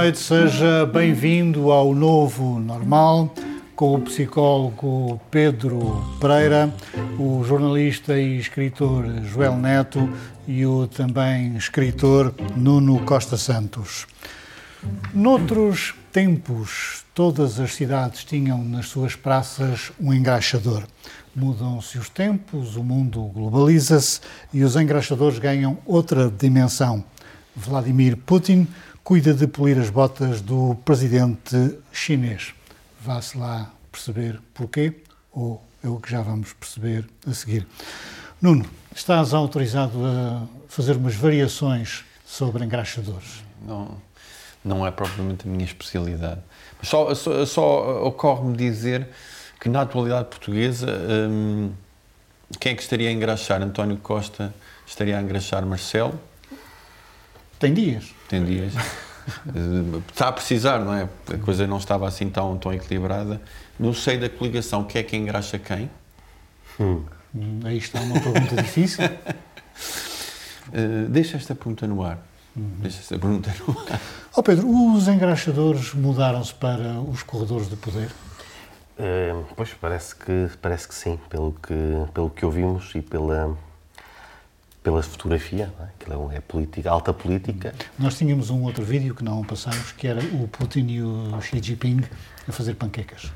Noite, seja bem-vindo ao Novo Normal com o psicólogo Pedro Pereira, o jornalista e escritor Joel Neto e o também escritor Nuno Costa Santos. Noutros tempos, todas as cidades tinham nas suas praças um engraxador. Mudam-se os tempos, o mundo globaliza-se e os engraxadores ganham outra dimensão. Vladimir Putin cuida de polir as botas do presidente chinês. Vá-se lá perceber porquê, ou é o que já vamos perceber a seguir. Nuno, estás autorizado a fazer umas variações sobre engraxadores? Não, não é propriamente a minha especialidade. Só, só, só ocorre-me dizer que na atualidade portuguesa hum, quem é que estaria a engraxar? António Costa estaria a engraxar Marcelo? Tem dias. Tem dias. Está a precisar, não é? A coisa não estava assim tão, tão equilibrada. No seio da coligação, quem é que engraxa quem? Hum. Aí está uma pergunta difícil. Uh, deixa esta pergunta no ar. Uhum. Deixa esta pergunta no ar. Oh Pedro, os engraxadores mudaram-se para os corredores de poder? Uh, pois, parece que, parece que sim, pelo que, pelo que ouvimos e pela, pela fotografia, não é? aquilo é política, alta política. Nós tínhamos um outro vídeo que não passamos, que era o Putin e o Xi Jinping a fazer panquecas.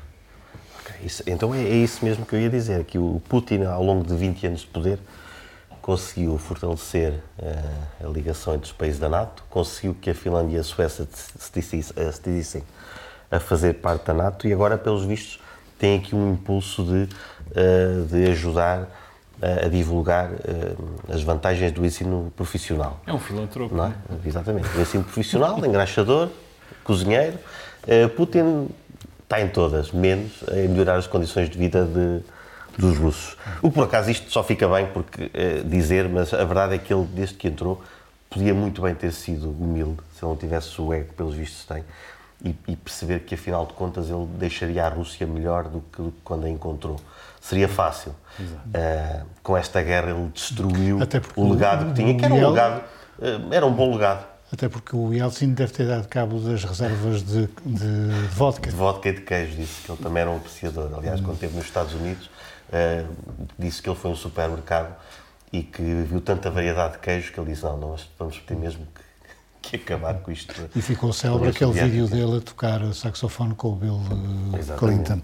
Okay, isso, então é, é, isso mesmo que eu ia dizer, que o Putin, ao longo de 20 anos de poder, conseguiu fortalecer uh, a ligação entre os países da NATO, conseguiu que a Finlândia e a Suécia se decidissem a fazer parte da NATO e agora, pelos vistos, tem aqui um impulso de, uh, de ajudar a, divulgar uh, as vantagens do ensino profissional. É um filantropo. Não é? Exatamente. O ensino profissional, engraxador, cozinheiro. Uh, Putin está em todas, menos em melhorar as condições de vida de, dos russos. O por acaso isto só fica bem porque uh, dizer, mas a verdade é que ele, desde que entrou, podia muito bem ter sido humilde, se ele não tivesse o ego que pelos vistos tem, e, e perceber que afinal de contas ele deixaria a Rússia melhor do que quando a encontrou seria fácil. Uh, com esta guerra ele destruiu o legado que tinha, que era um legado, uh, era um bom legado. Até porque o Yeltsin deve ter dado cabo das reservas de, de, de vodka. De vodka e de queijo, disse que ele também era um apreciador. Aliás, quando esteve nos Estados Unidos, uh, disse que ele foi um supermercado e que viu tanta variedade de queijo que ele disse, não, nós vamos ter mesmo que que acabar com isto. E ficou célebre aquele vídeo dele a tocar saxofone com o Bill eh, Exatamente. Clinton.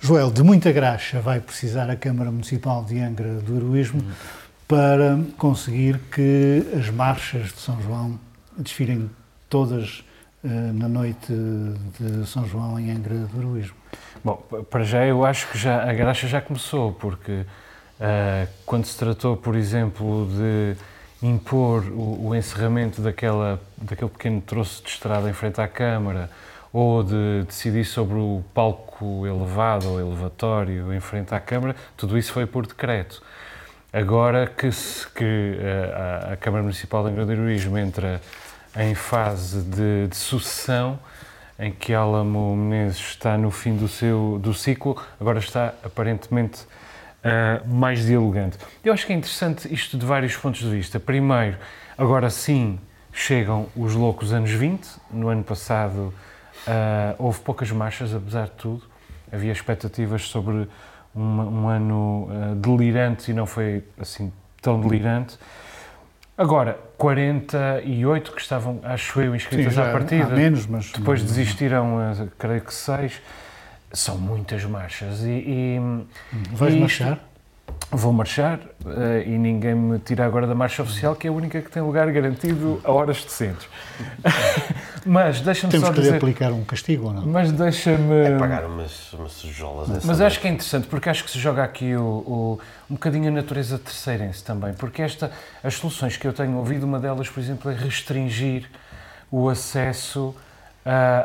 Joel, de muita graxa vai precisar a Câmara Municipal de Angra do Heroísmo hum. para conseguir que as marchas de São João desfilem todas uh, na noite de São João em Angra do Heroísmo. Bom, para já eu acho que já, a graxa já começou, porque uh, quando se tratou, por exemplo, de impor o, o, encerramento daquela, daquele pequeno troço de estrada em frente à Câmara ou de decidir sobre o palco elevado ou elevatório em frente à Câmara, tudo isso foi por decreto. Agora que, se, que eh, a, a, Câmara Municipal de Angra entra em fase de, de sucessão, em que Álamo Menezes está no fim do seu do ciclo, agora está aparentemente uh, mais dialogante. Eu acho que é interessante isto de vários pontos de vista. Primeiro, agora sim chegam os loucos anos 20. No ano passado uh, houve poucas marchas, apesar de tudo. Havia expectativas sobre um, um ano uh, delirante e não foi assim tão delirante. Agora, 48 que estavam, acho eu, inscritas Sim, à partida. menos, mas. Depois desistiram, creio que seis. São muitas marchas e... e Vais e marchar? vou marchar uh, e ninguém me tira agora da marcha oficial, que é a única que tem lugar garantido a horas decentes. mas deixa-me só Temos que lhe dizer... aplicar um castigo ou não? Mas deixa-me... É pagar umas, umas sujolas Mas vez. acho que é interessante, porque acho que se joga aqui o, o- um bocadinho a natureza terceirense também, porque esta, as soluções que eu tenho ouvido, uma delas, por exemplo, é restringir o acesso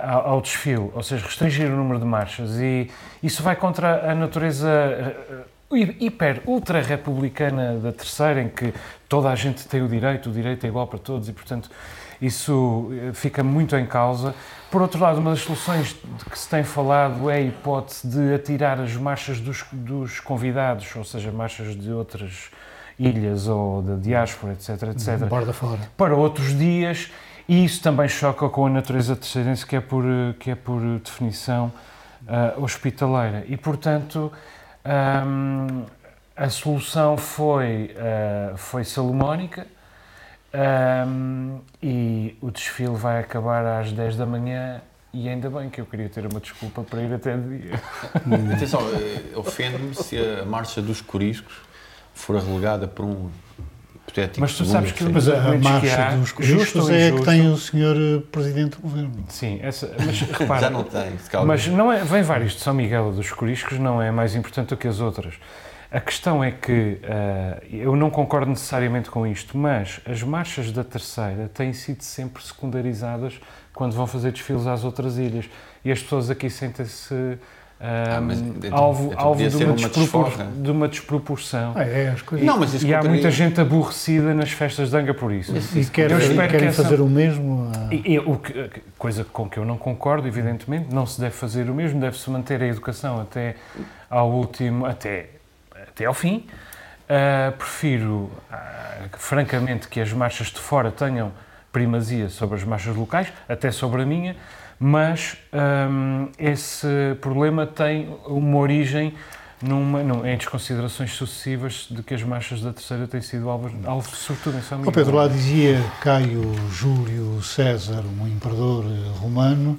ao, ao desfile, ou seja, restringir o número de marchas, e isso vai contra a natureza ah, ah, hiper, ultra republicana da terceira, em que toda a gente tem o direito, o direito é igual para todos, e portanto isso eh, fica muito em causa. Por outro lado, uma das soluções de que se tem falado é a hipótese de atirar as marchas dos, dos convidados, ou seja, marchas de outras ilhas ou da diáspora, etc, etc, Borda fora. para outros dias, e isso também choca com a natureza terceirense, que é por, que é por definição ah, hospitaleira. E, portanto, ahm, a solução foi, ah, foi salomónica, ahm, e o desfile vai acabar às 10 da manhã, e ainda bem que eu queria ter uma desculpa para ir até de dia. Atenção, eh, ofende-me se a marcha dos coriscos for relegada por um hipotético Mas tu sabes que-. Mas a, a que marcha há, dos justo coristas ou é a que injusto. tem o senhor eh, Presidente do Governo. Sim, essa, mas repara, Já não tem, se calhar. Mas não é, vem vários de São Miguel dos Coriscos, não é mais importante do que as outras. A questão é que ah, eu não concordo necessariamente com isto, mas as marchas da terceira têm sido sempre secundarizadas quando vão fazer desfiles às outras ilhas. E as pessoas aqui sentem-se ah, mas então- alvo, então alvo de, uma uma despropor- desforra. de uma desproporção. Ah, é, as coisas. Não, mas e há muita gente aborrecida nas festas de Anga por isso. E querem, Eu espero que querem essa- fazer o mesmo. ah, E- e o que- coisa com que eu não concordo, evidentemente, não se deve fazer o mesmo, deve-se manter a educação até ao último, até, até ao fim. Ah, prefiro, ah, francamente, que as marchas de fora tenham primazia sobre as marchas locais, até sobre a minha, mas hum, esse problema tem uma origem numa, num- em desconsiderações sucessivas de que as marchas da terceira têm sido alvo, alvo sobretudo em São Miguel. Pedro, lá dizia Caio Júlio César, um imperador romano,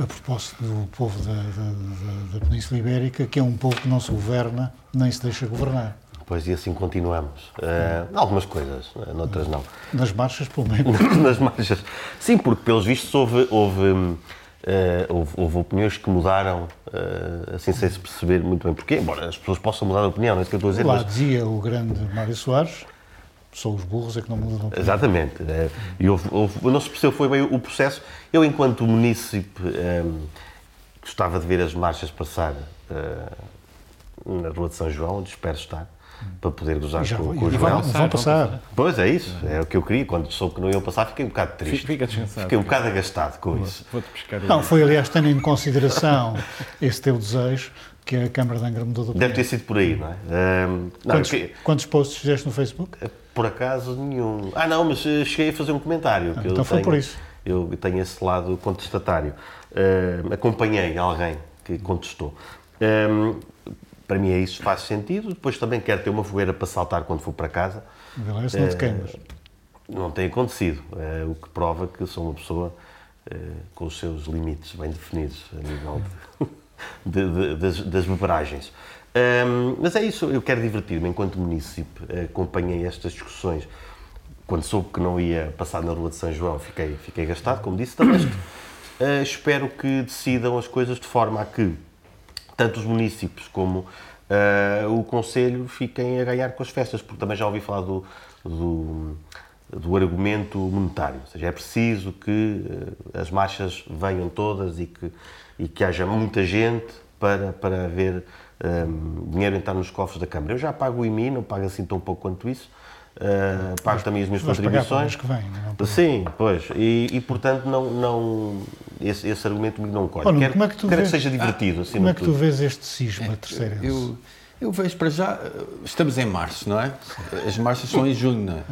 a propósito do povo da, da- da- da Península Ibérica, que é um povo que não se governa nem se deixa governar. Pois e assim continuamos. Eh, algumas coisas, eh, noutras não. Nas marchas, pelo menos. Nas marchas. Sim, porque pelos vistos houve, houve, eh, houve, houve opiniões que mudaram, eh, assim sem se perceber muito bem porquê, embora as pessoas possam mudar de opinião, não é isso que eu estou a dizer, Lá mas dizia o grande Mário Soares, só os burros é que não mudam de opinião. Exatamente. eh, E houve, houve- não se percebeu foi bem o processo. Eu, enquanto munícipe, hum, gostava de ver as marchas passar na Rua de São João, onde espero estar, para poder gozar já com, com o e vão, passar. Pois é isso, é o que eu queria. Quando soube que não iam passar, fiquei um bocado triste. Fica descansado. Fiquei um bocado agastado com isso. Vou-te pescar Não, foi aliás tendo em consideração esse teu desejo que a Câmara de Angra mudou de opinião. Deve ter sido por aí, não é? Hum, não, Quantos, eu quantos posts fizeste no Facebook? Por acaso nenhum. Ah, não, mas eh, cheguei a fazer um comentário. que eu então foi tenho, por isso. Eu tenho esse lado contestatário. Eh, acompanhei alguém que contestou. Eh, para mim é isso, faz sentido. Depois também quero ter uma fogueira para saltar quando for para casa. Não te Eh, queimas. Não tem acontecido, eh, o que prova que sou uma pessoa eh, com os seus limites bem definidos a nível de- de- de- das, das beberagens. Ahm, mas é isso, eu quero divertir-me enquanto munícipe, acompanhei estas discussões. Quando soube que não ia passar na Rua de São João, fiquei, fiquei gastado, como disse, também eh, espero que decidam as coisas de forma a que tanto os municípios como eh, o Conselho fiquem a ganhar com as festas, porque também já ouvi falar do, do, do argumento monetário, ou seja, é preciso que eh, as marchas venham todas e que, e que haja muita gente para, para haver eh, dinheiro entrar nos cofres da Câmara. Eu já pago o IMI, não pago assim tão pouco quanto isso, eh, pago também as minhas contribuições. que vem, não é? Sim, pois. E, e, portanto, não, não, esse, esse argumento comigo não corre. Olha, quero como é que tu quero vês- que seja divertido, acima Como é que tu tudo. vês este cisma terceiro? Eu, eu vejo para já, eh, estamos em março, não é? As marchas são em junho, não é?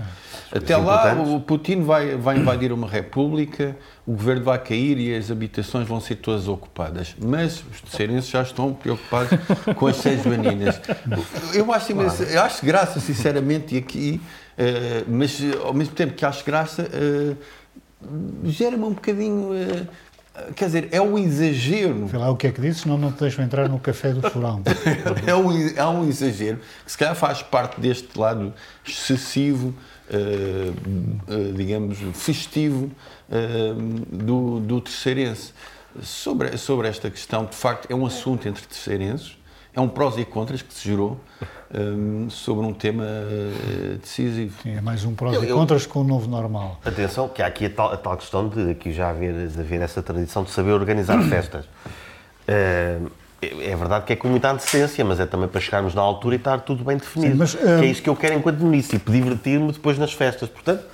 Até lá o Putin vai, vai invadir uma república, o governo vai cair e as habitações vão ser todas ocupadas. Mas os terceirenses já estão preocupados com as seis joaninas. Eu acho, imenso- eu acho graça, sinceramente, e aqui, eh, mas ao mesmo tempo que acho graça, eh, gera-me um bocadinho. Quer dizer, é um exagero. Vê lá o que é que disse, senão não te deixam entrar no café do furão. é, um, é um exagero que se calhar faz parte deste lado excessivo, uh, uh, digamos, festivo uh, do, do terceirense. Sobre, sobre esta questão, de facto, é um assunto entre terceirenses, é um prós e contras que se gerou um, sobre um tema uh, decisivo. Sim, é mais um prós eu, e contras eu, com o novo normal. Atenção, que há aqui a tal, a tal questão de aqui já haver, de haver essa tradição de saber organizar festas. Uh, é verdade que é com muita antecedência, mas é também para chegarmos na altura e estar tudo bem definido. Sim, mas, uh, que é isso que eu quero enquanto município, divertir-me depois nas festas. Portanto,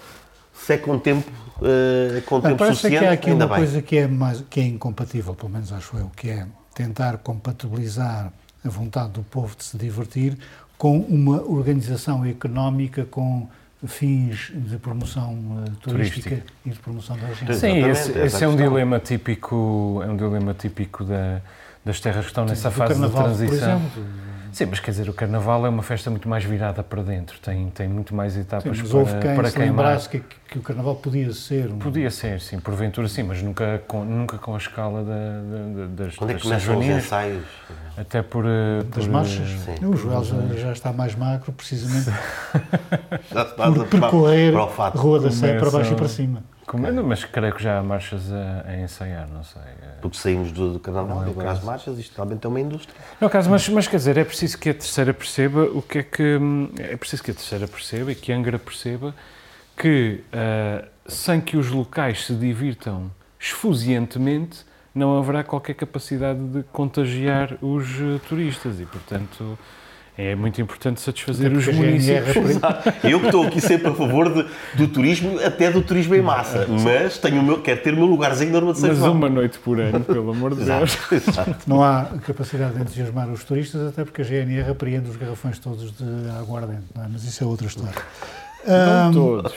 se é com tempo, uh, com tempo parece suficiente, que há aqui uma bem. coisa que é, mais, que é incompatível, pelo menos acho eu, que é tentar compatibilizar a vontade do povo de se divertir com uma organização económica com fins de promoção uh, turística, turística, e de promoção da região. Sim, esse, esse é um dilema típico, é um dilema típico da, das terras que estão Sim, nessa fase de transição. Por exemplo, Sim, mas quer dizer, o Carnaval é uma festa muito mais virada para dentro, tem, tem muito mais etapas sim, mas houve quem para se queimar. Que, que o Carnaval podia ser. Um... Podia ser, sim, porventura sim, mas nunca com, nunca com a escala da, da, das Onde é que começam os ensaios? Até por... Eh, das por, marchas? Eh, sim. O Joel já, já, está mais magro, precisamente já por percorrer a Rua da Sé para baixo e para cima. Como, mas creio que já há marchas a, a ensaiar, não sei. Porque saímos do, do carnaval e para as marchas, isto realmente é uma indústria. Não, caso, mas, mas quer dizer, é preciso que a terceira perceba o que é que. É preciso que a terceira perceba e que a Angra perceba que, uh, sem que os locais se divirtam esfuziantemente, não haverá qualquer capacidade de contagiar os uh, turistas e, portanto é muito importante satisfazer os municípios. Eu que estou aqui sempre a favor de, do turismo, até do turismo em massa, mas tenho o meu, quero ter o meu lugarzinho na de São Mas uma noite por ano, pelo amor de Deus. Exato. Não há capacidade de entusiasmar os turistas, até porque a GNR apreende os garrafões todos de aguardente, é? mas isso é outra história. Não um, todos.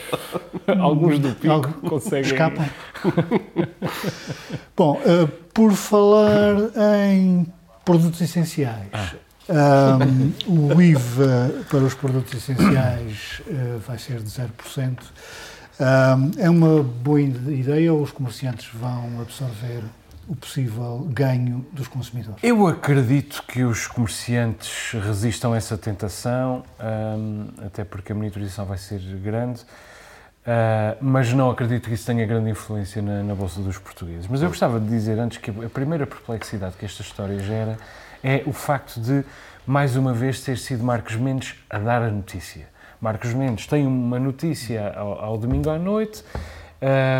Alguns do pico algo, conseguem... Escapam. Bom, uh, por falar em produtos essenciais... Ah. Um, o IVA para os produtos essenciais uh, vai ser de 0%. Um, é uma boa ideia ou os comerciantes vão absorver o possível ganho dos consumidores? Eu acredito que os comerciantes resistam a essa tentação, um, até porque a monitorização vai ser grande, uh, mas não acredito que isso tenha grande influência na, na Bolsa dos Portugueses. Mas eu gostava de dizer antes que a primeira perplexidade que esta história gera é o facto de, mais uma vez, ter sido Marcos Mendes a dar a notícia. Marcos Mendes tem uma notícia ao, ao domingo à noite,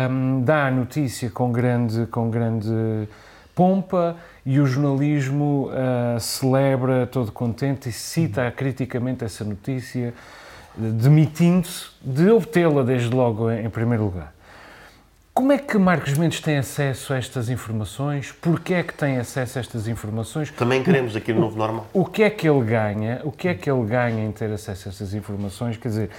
um, dá a notícia com grande, com grande pompa e o jornalismo uh, celebra todo contente e cita criticamente essa notícia, demitindo-se de obtê-la desde logo em, em primeiro lugar. Como é que Marcos Mendes tem acesso a estas informações? Porquê é que tem acesso a estas informações? Também queremos aqui no Novo Normal. O que é que ele ganha? O que é que ele ganha em ter acesso a estas informações? Quer dizer,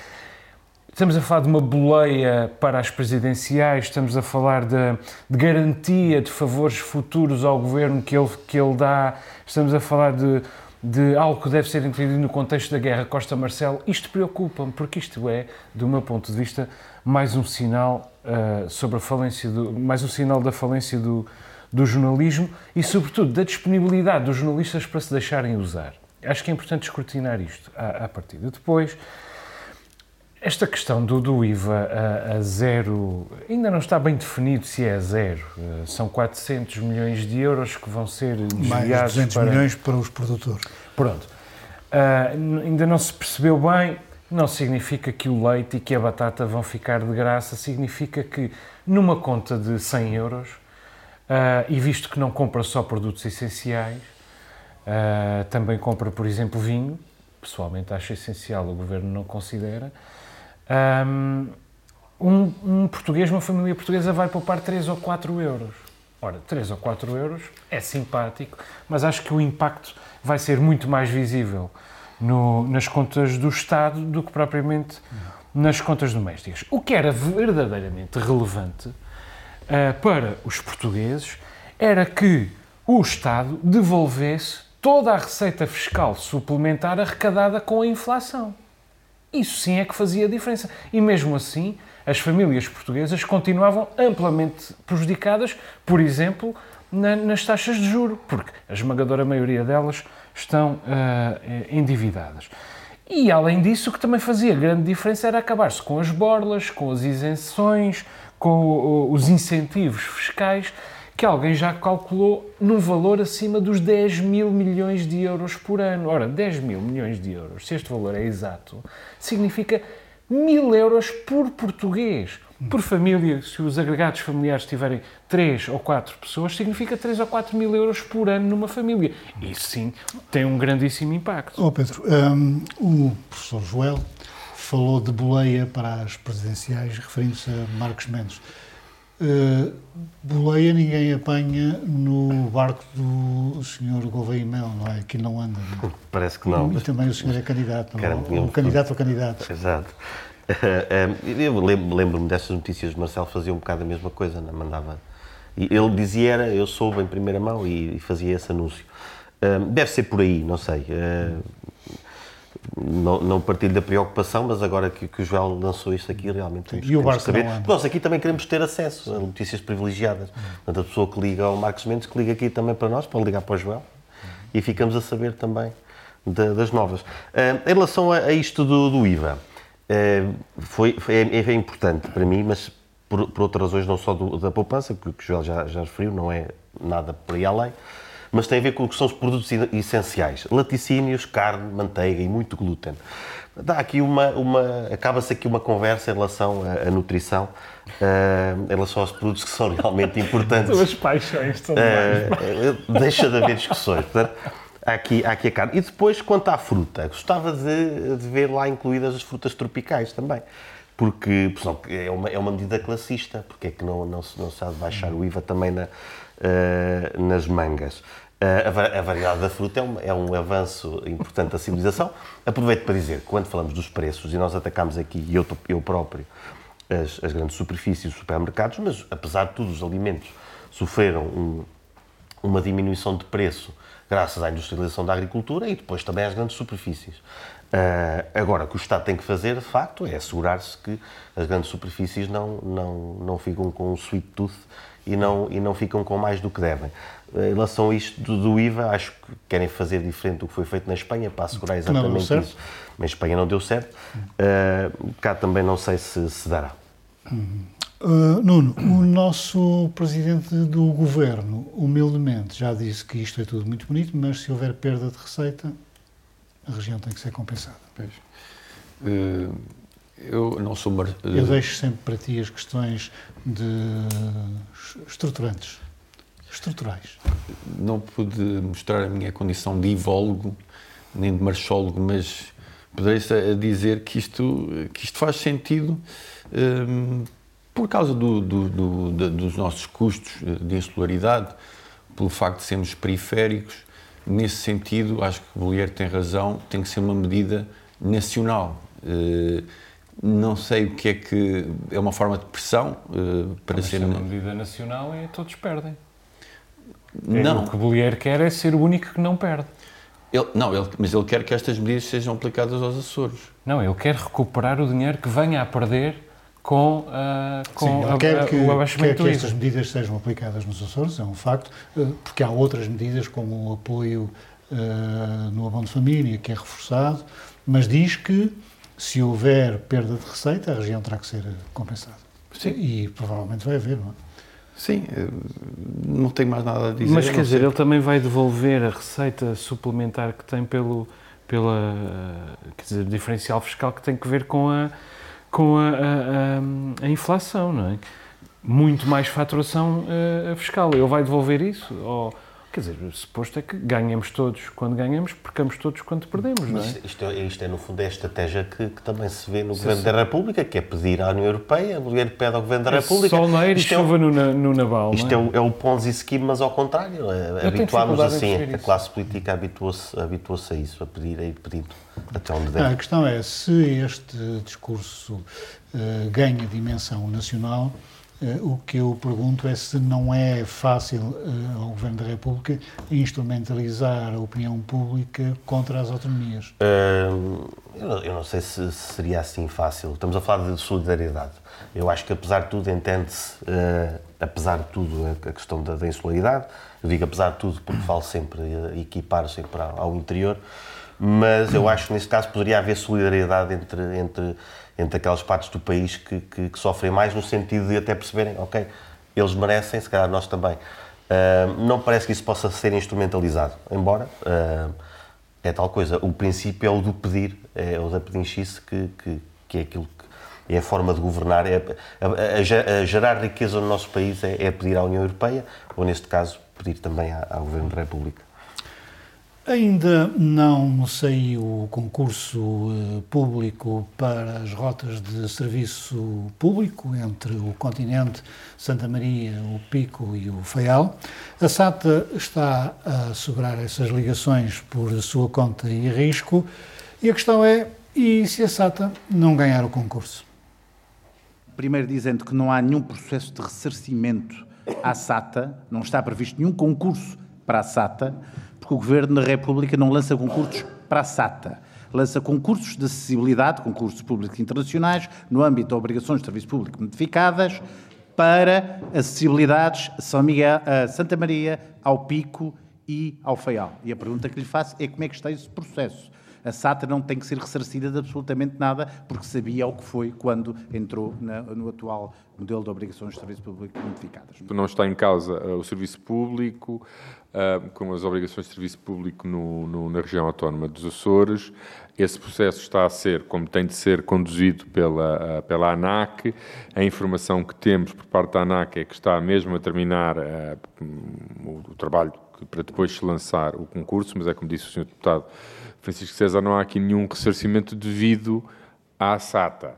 estamos a falar de uma boleia para as presidenciais, estamos a falar de, de garantia de favores futuros ao governo que ele, que ele dá, estamos a falar de, de algo que deve ser entendido no contexto da guerra Costa Marcelo. Isto preocupa-me, porque isto é, do meu ponto de vista, mais um sinal uh, sobre a falência, do, mais um sinal da falência do, do jornalismo e, sobretudo, da disponibilidade dos jornalistas para se deixarem usar. Acho que é importante escrutinar isto à, à partida. Depois, esta questão do, do IVA a, a, zero ainda não está bem definido se é a zero. Uh, são 400 milhões de euros que vão ser desviados Mais 200 para... milhões para os produtores. Pronto. Uh, ainda não se percebeu bem não significa que o leite e que a batata vão ficar de graça, significa que numa conta de 100 euros, uh, e visto que não compra só produtos essenciais, uh, também compra, por exemplo, vinho, pessoalmente acho essencial, o governo não considera, um, um português, uma família portuguesa vai poupar 3 ou 4 euros. Ora, 3 ou 4 euros é simpático, mas acho que o impacto vai ser muito mais visível no, nas contas do Estado do que propriamente nas contas domésticas. O que era verdadeiramente relevante uh, para os portugueses era que o Estado devolvesse toda a receita fiscal suplementar arrecadada com a inflação. Isso sim é que fazia diferença. E mesmo assim, as famílias portuguesas continuavam amplamente prejudicadas, por exemplo, na, nas taxas de juro, porque a esmagadora maioria delas estão uh, endividadas. E além disso, o que também fazia grande diferença era acabar-se com as borlas, com as isenções, com os incentivos fiscais, que alguém já calculou num valor acima dos 10 mil milhões de euros por ano. Ora, 10 mil milhões de euros, se este valor é exato, significa mil euros por português. Por família, se os agregados familiares tiverem 3 ou 4 pessoas, significa 3 ou 4 mil euros por ano numa família. Isso sim tem um grandíssimo impacto. Oh Pedro, um, o professor Joel falou de boleia para as presidenciais, referindo-se a Marcos Mendes. Uh, boleia ninguém apanha no barco do senhor Gouveia Mel, não é? Que não anda. Não? Parece que não. E também o senhor é candidato, não? Ou, candidato ou candidato. Exato. Eu lembro-me dessas notícias, Marcelo fazia um bocado a mesma coisa, não? mandava. E ele dizia era, eu soube em primeira mão e, fazia esse anúncio. Deve ser por aí, não sei. Não, não partilho da preocupação, mas agora que, que o Joel lançou isto aqui, realmente temos, e o temos que saber. Nós aqui também queremos ter acesso a notícias privilegiadas. Portanto, a pessoa que liga ao Marcos Mendes, que liga aqui também para nós, pode ligar para o Joel, e ficamos a saber também das novas. em relação a, a isto do, do IVA, é, foi, foi, é, é, importante para mim, mas por, por outras razões, não só do, da poupança, que o Joel já, já referiu, não é nada por aí além, mas tem a ver com o que são os produtos essenciais: laticínios, carne, manteiga e muito glúten. Dá aqui uma, uma acaba-se aqui uma conversa em relação à, à nutrição, uh, em relação aos produtos que são realmente importantes. Suas paixões também. Uh, deixa de haver discussões. Portanto, há aqui, há aqui a carne. E depois, quanto à fruta, gostava de, de ver lá incluídas as frutas tropicais também. Porque é uma, é uma medida classista, porque é que não, não, se, não se há de baixar o IVA também na, uh, nas mangas. Uh, a, variedade da fruta é um, é um avanço importante da civilização. Aproveito para dizer que quando falamos dos preços, e nós atacamos aqui, e eu, eu próprio, as, as grandes superfícies, os supermercados, mas apesar de tudo, os alimentos sofreram um, uma diminuição de preço graças à industrialização da agricultura e depois também às grandes superfícies. Uh, agora, o que o Estado tem que fazer, de facto, é assegurar-se que as grandes superfícies não, não, não ficam com um sweet tooth e não, e não ficam com mais do que devem. Em relação a isto do, IVA, acho que querem fazer diferente do que foi feito na Espanha para assegurar exatamente isso. Mas Espanha não deu certo. Uh, cá também não sei se se dará. Uh, Nuno, o nosso presidente do governo, humildemente, já disse que isto é tudo muito bonito, mas se houver perda de receita, a região tem que ser compensada. Uh, eu não sou. Mar... Eu deixo sempre para ti as questões de estruturantes, estruturais. Não pude mostrar a minha condição de ivólogo, nem de marchólogo, mas poderei dizer que isto, que isto faz sentido. Um, por causa do, do, do, dos nossos custos de insularidade, pelo facto de sermos periféricos, nesse sentido, acho que o Bolheiro tem razão, tem que ser uma medida nacional. Eh, não sei o que é que. É uma forma de pressão eh, para Mas ser. uma medida nacional e todos perdem. É não. O que Bolheiro quer é ser o único que não perde. Ele, não, ele, mas ele quer que estas medidas sejam aplicadas aos Açores. Não, ele quer recuperar o dinheiro que venha a perder com, uh, com Sim, a, quer que, o abaixamento quer que estas medidas sejam aplicadas nos Açores, é um facto, uh, porque há outras medidas como o apoio uh, no abono de família, que é reforçado, mas diz que se houver perda de receita, a região terá que ser compensada. Sim. E provavelmente vai haver, não é? Sim, não tenho mais nada a dizer. Mas quer dizer, ele também vai devolver a receita suplementar que tem pelo pela quer dizer, diferencial fiscal que tem que ver com a com a, a, a, inflação, não é? Muito mais faturação uh, fiscal. Ele vai devolver isso? Ou, quer dizer, suposto é que ganhamos todos quando ganhamos, percamos todos quando perdemos, não é? Isto, é, isto é, no fundo, é a estratégia que, que também se vê no sim, Governo sim. da República, que é pedir à União Europeia, o Governo pede ao Governo da é República. Sol e chuva é no, no Naval, Isto é, o, é o Ponzi Scheme, mas ao contrário. É, habituámos assim, a classe política habituou-se habituou a isso, a pedir, a ir pedindo até onde deve. a questão é, se este discurso uh, ganha dimensão nacional, o que eu pergunto é se não é fácil ao Governo da República instrumentalizar a opinião pública contra as autonomias. eu não sei se seria assim fácil. Estamos a falar de solidariedade. Eu acho que, apesar de tudo, entende-se, apesar de tudo, a questão da, da insularidade. Eu digo apesar de tudo porque falo sempre, equipar sempre ao interior mas eu acho que neste caso poderia haver solidariedade entre, entre, entre aquelas partes do país que, que, que sofrem mais, no sentido de até perceberem, ok, eles merecem, se calhar nós também. Uh, não parece que isso possa ser instrumentalizado, embora uh, é tal coisa. O princípio é o do pedir, é o da pedinchice, que, que, que é aquilo que é a forma de governar, é a, a, a gerar riqueza no nosso país é, é, pedir à União Europeia, ou neste caso, pedir também ao Governo da República. Ainda não saiu o concurso eh, público para as rotas de serviço público entre o continente, Santa Maria, o Pico e o Faial. A SATA está a assegurar essas ligações por sua conta e risco. E a questão é: e se a SATA não ganhar o concurso? Primeiro, dizendo que não há nenhum processo de ressarcimento à SATA, não está previsto nenhum concurso para a SATA porque o Governo da República não lança concursos para a SATA. Lança concursos de acessibilidade, concursos públicos internacionais, no âmbito de obrigações de serviço público notificadas, para acessibilidades a São Miguel, a Santa Maria, ao Pico e ao Faial. E a pergunta que lhe faço é como é que está esse processo? A SATA não tem que ser ressarcida de absolutamente nada, porque sabia o que foi quando entrou na, no atual modelo de obrigações de serviço público notificadas. Não está em causa uh, o serviço público, uh, com as obrigações de serviço público no, no, na região autónoma dos Açores. Esse processo está a ser, como tem de ser, conduzido pela, uh, pela ANAC. A informação que temos por parte da ANAC é que está mesmo a terminar o, o trabalho para depois se lançar o concurso, mas é como disse o Sr. Deputado, Francisco César, não há aqui nenhum ressarcimento devido à SATA.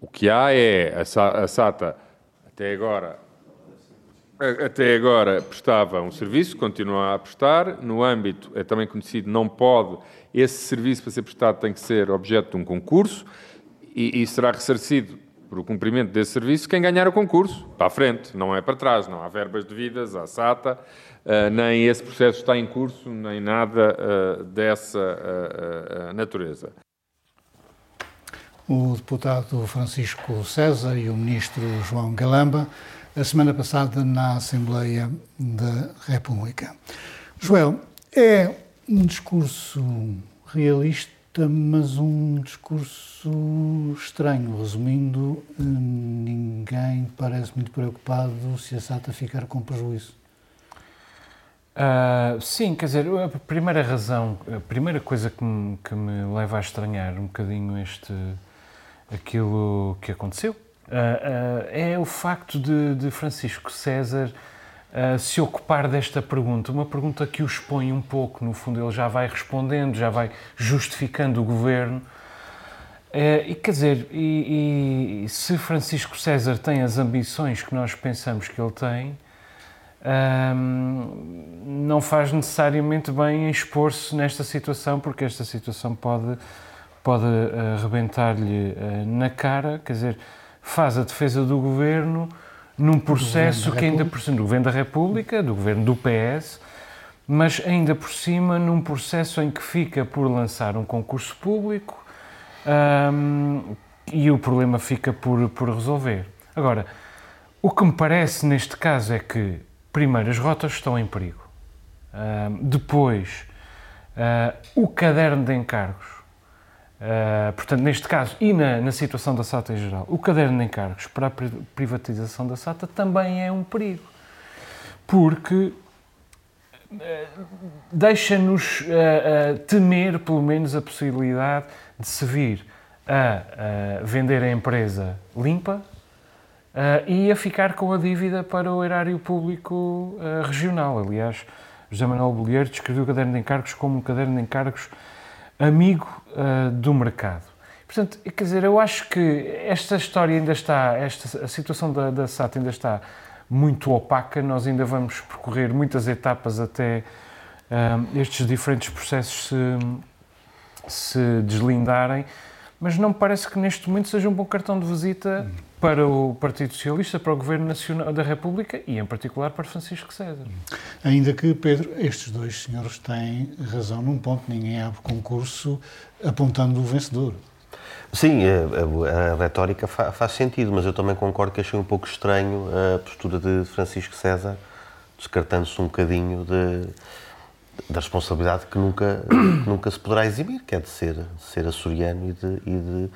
O que há é a SATA, até agora, até agora prestava um serviço, continua a prestar. No âmbito, é também conhecido, não pode, esse serviço para ser prestado tem que ser objeto de um concurso e, e será ressarcido por o cumprimento desse serviço quem ganhar o concurso, para a frente, não é para trás, não há verbas devidas à SATA, nem esse processo está em curso, nem nada uh, dessa uh, natureza. O deputado Francisco César e o ministro João Galamba, a semana passada na Assembleia da República. Joel, é um discurso realista mas um discurso estranho. Resumindo, ninguém parece muito preocupado se a SATA ficar com prejuízo. Uh, sim, quer dizer, a primeira razão, a primeira coisa que me, que me leva a estranhar um bocadinho este, aquilo que aconteceu, uh, uh, é o facto de, de Francisco César se ocupar desta pergunta, uma pergunta que o expõe um pouco, no fundo ele já vai respondendo, já vai justificando o governo. E quer dizer, e, e, se Francisco César tem as ambições que nós pensamos que ele tem, um, não faz necessariamente bem expor-se nesta situação, porque esta situação pode, pode uh, arrebentar-lhe uh, na cara, quer dizer, faz a defesa do governo num processo que ainda por cima do Governo da República, do Governo do PS, mas ainda por cima num processo em que fica por lançar um concurso público um, e o problema fica por, por resolver. Agora, o que me parece neste caso é que, primeiro, as rotas estão em perigo. Um, depois, uh, o caderno de encargos Uh, portanto, neste caso, e na, na, situação da SATA em geral, o caderno de encargos para a privatização da SATA também é um perigo. Porque uh, deixa-nos uh, temer, pelo menos, a possibilidade de se vir a vender a empresa limpa e a ficar com a dívida para o erário público regional. Aliás, José Manuel Bolheiro descreveu o caderno de encargos como um caderno de encargos amigo uh, do mercado. Portanto, quer dizer, eu acho que esta história ainda está, esta, a situação da, da SAT ainda está muito opaca, nós ainda vamos percorrer muitas etapas até uh, estes diferentes processos se, se deslindarem, mas não me parece que neste momento seja um bom cartão de visita para o Partido Socialista, para o Governo Nacional da República e, em particular, para Francisco César. Ainda que, Pedro, estes dois senhores têm razão num ponto, ninguém abre concurso apontando o vencedor. Sim, a, a, a retórica fa, faz sentido, mas eu também concordo que achei um pouco estranho a postura de Francisco César, descartando-se um bocadinho de, da responsabilidade que nunca, que nunca se poderá exibir, que é de ser, ser açoriano e de, e de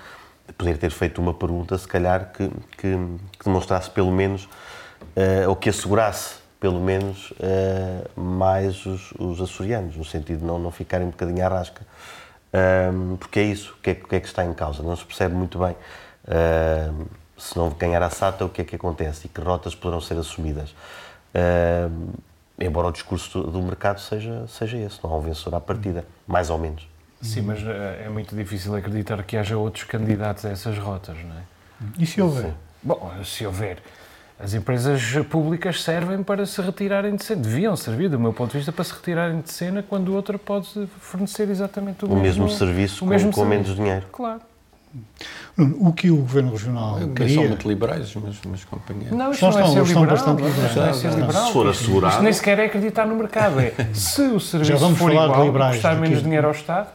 poder ter feito uma pergunta, se calhar, que, que, que demonstrasse pelo menos, uh, ou que assegurasse pelo menos uh, mais os, os, açorianos, no sentido de não, não ficarem um bocadinho à rasca. Um, porque é isso, o que é, que é, que está em causa? Não se percebe muito bem. Uh, se não ganhar a SATA, o que é que acontece e que rotas poderão ser assumidas. Uh, embora o discurso do, do, mercado seja, seja esse, não há um vencedor à partida, mais ou menos. Sim, mas é muito difícil acreditar que haja outros candidatos a essas rotas, não é? E se houver? Bom, se houver. As empresas públicas servem para se retirarem de cena, deviam servir, do meu ponto de vista, para se retirarem de cena quando outra pode fornecer exatamente o, o mesmo, mesmo serviço o mesmo com, com menos dinheiro. Claro. O que o Governo Regional eu queria... São muito liberais, mas, mas companheiros. Não, isto não, é ser liberal. Bastante liberais. Não é ser liberal. Se for assegurado... Isto nem sequer é acreditar no mercado. É, se o serviço for igual liberais, custar menos dinheiro ao Estado.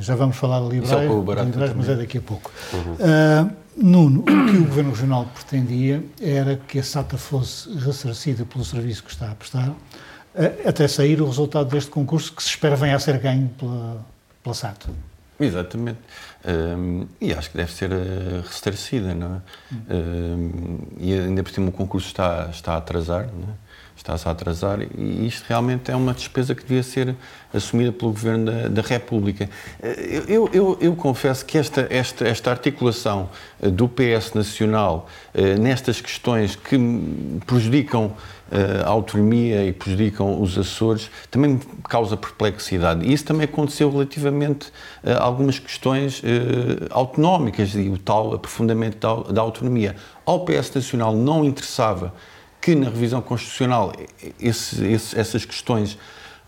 Já vamos falar de de liberais mas é daqui a pouco. Uhum. Uh, Nuno, o que o Governo Regional pretendia era que a SATA fosse ressarcida pelo serviço que está a prestar, uh, até sair o resultado deste concurso que se espera venha a ser ganho pela, pela SATA. Exatamente. Um, e acho que deve ser uh, ressarcida, não é? Um, e ainda por cima o concurso está, está a atrasar, não é? Está-se a atrasar e isto realmente é uma despesa que devia ser assumida pelo Governo da, da República. Eu, eu, eu, confesso que esta, esta, esta articulação eh, do PS Nacional eh, nestas questões que prejudicam eh, a autonomia e prejudicam os Açores também me causa perplexidade. E isso também aconteceu relativamente a algumas questões autonómicas e o tal aprofundamento da, da autonomia. Ao PS Nacional não interessava que na revisão constitucional esse, esse, essas questões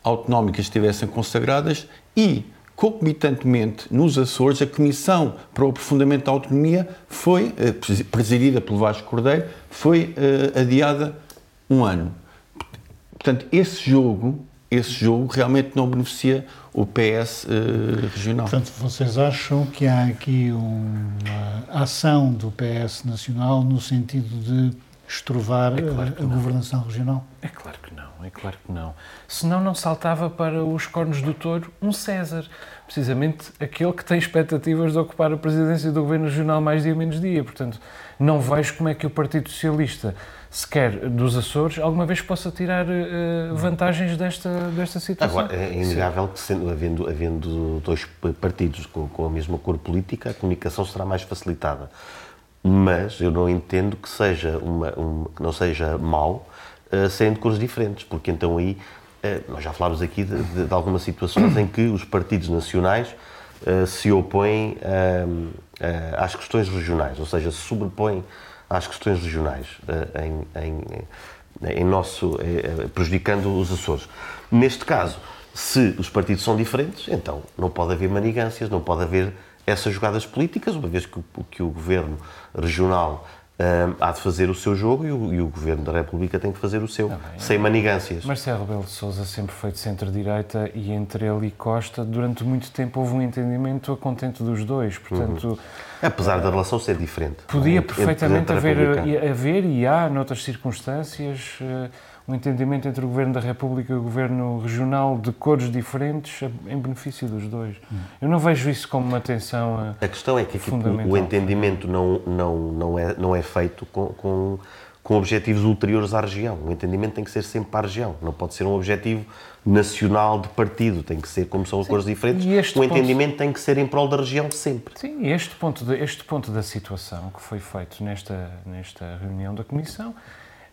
autonómicas estivessem consagradas e, concomitantemente, nos Açores, a Comissão para o Aprofundamento da Autonomia foi, eh, presidida pelo Vasco Cordeiro, foi uh, adiada um ano. Portanto, esse jogo, esse jogo realmente não beneficia o PS uh, eh, regional. Portanto, vocês acham que há aqui uma ação do PS nacional no sentido de estrovar é claro a, a governação regional? É claro que não, é claro que não. Senão não saltava para os cornos do touro um César, precisamente aquele que tem expectativas de ocupar a presidência do governo regional mais dia menos dia. Portanto, não vejo como é que o Partido Socialista, sequer dos Açores, alguma vez possa tirar uh, vantagens desta, desta situação. Agora, é inegável que, sendo, havendo, havendo dois partidos com, com a mesma cor política, a comunicação será mais facilitada mas eu não entendo que seja uma, um, que não seja mau uh, sendo cores diferentes, porque então aí uh, nós já falámos aqui de, de, de, algumas situações em que os partidos nacionais uh, se opõem às questões regionais, ou seja, se sobrepõem às questões regionais em, em, em, nosso prejudicando os Açores. Neste caso, se os partidos são diferentes, então não pode haver manigâncias, não pode haver essas jogadas políticas, uma vez que, que o governo regional um, há de fazer o seu jogo e o, e o, Governo da República tem que fazer o seu, ah, sem manigâncias. Marcelo Rebelo de Sousa sempre foi de centro-direita e entre ele e Costa, durante muito tempo houve um entendimento a contento dos dois, portanto... Uhum. Apesar da relação ser diferente. Podia perfeitamente haver, haver, e há, noutras circunstâncias, uh, um entendimento entre o Governo da República e o Governo Regional de cores diferentes em benefício dos dois. Hum. Eu não vejo isso como uma tensão A questão é que aqui, o entendimento não, não, não, é, não é feito com, com, com objetivos ulteriores à região. O entendimento tem que ser sempre para a região, não pode ser um objetivo nacional de partido, tem que ser como são Sim, cores diferentes. O entendimento ponto... tem que ser em prol da região sempre. Sim, este ponto, de, este ponto da situação que foi feito nesta, nesta reunião da Comissão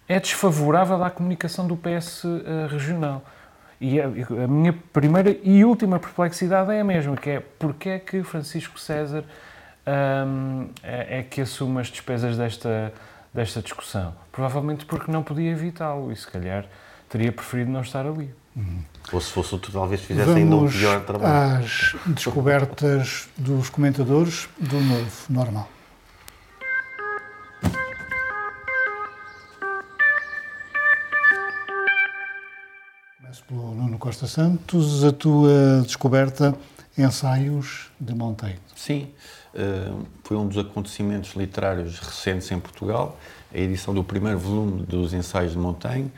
é desfavorável à comunicação do PS uh, eh, regional. E a, a, minha primeira e última perplexidade é a mesma, que é porque é que Francisco César um, é, é, que assume as despesas desta, desta discussão? Provavelmente porque não podia evitá-lo e se calhar teria preferido não estar ali. Uhum. Ou se fosse outro, talvez fizesse Vamos ainda um pior trabalho. às descobertas dos comentadores do novo normal. Costa Santos, a tua descoberta Ensaios de Monteiro. Sim, uh, foi um dos acontecimentos literários recentes em Portugal, a edição do primeiro volume dos Ensaios de Montaigne,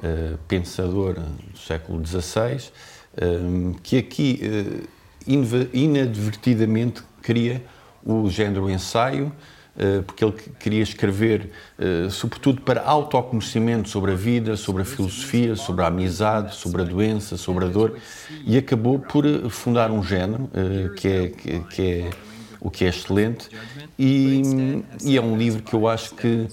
uh, pensador do século XVI, uh, que aqui inadvertidamente cria o género ensaio, eh, porque ele queria escrever, eh, sobretudo para autoconhecimento sobre a vida, sobre a filosofia, sobre a amizade, sobre a doença, sobre a dor, e acabou por eh, fundar um género que é, que é o que é excelente, e, e é um livro que eu acho que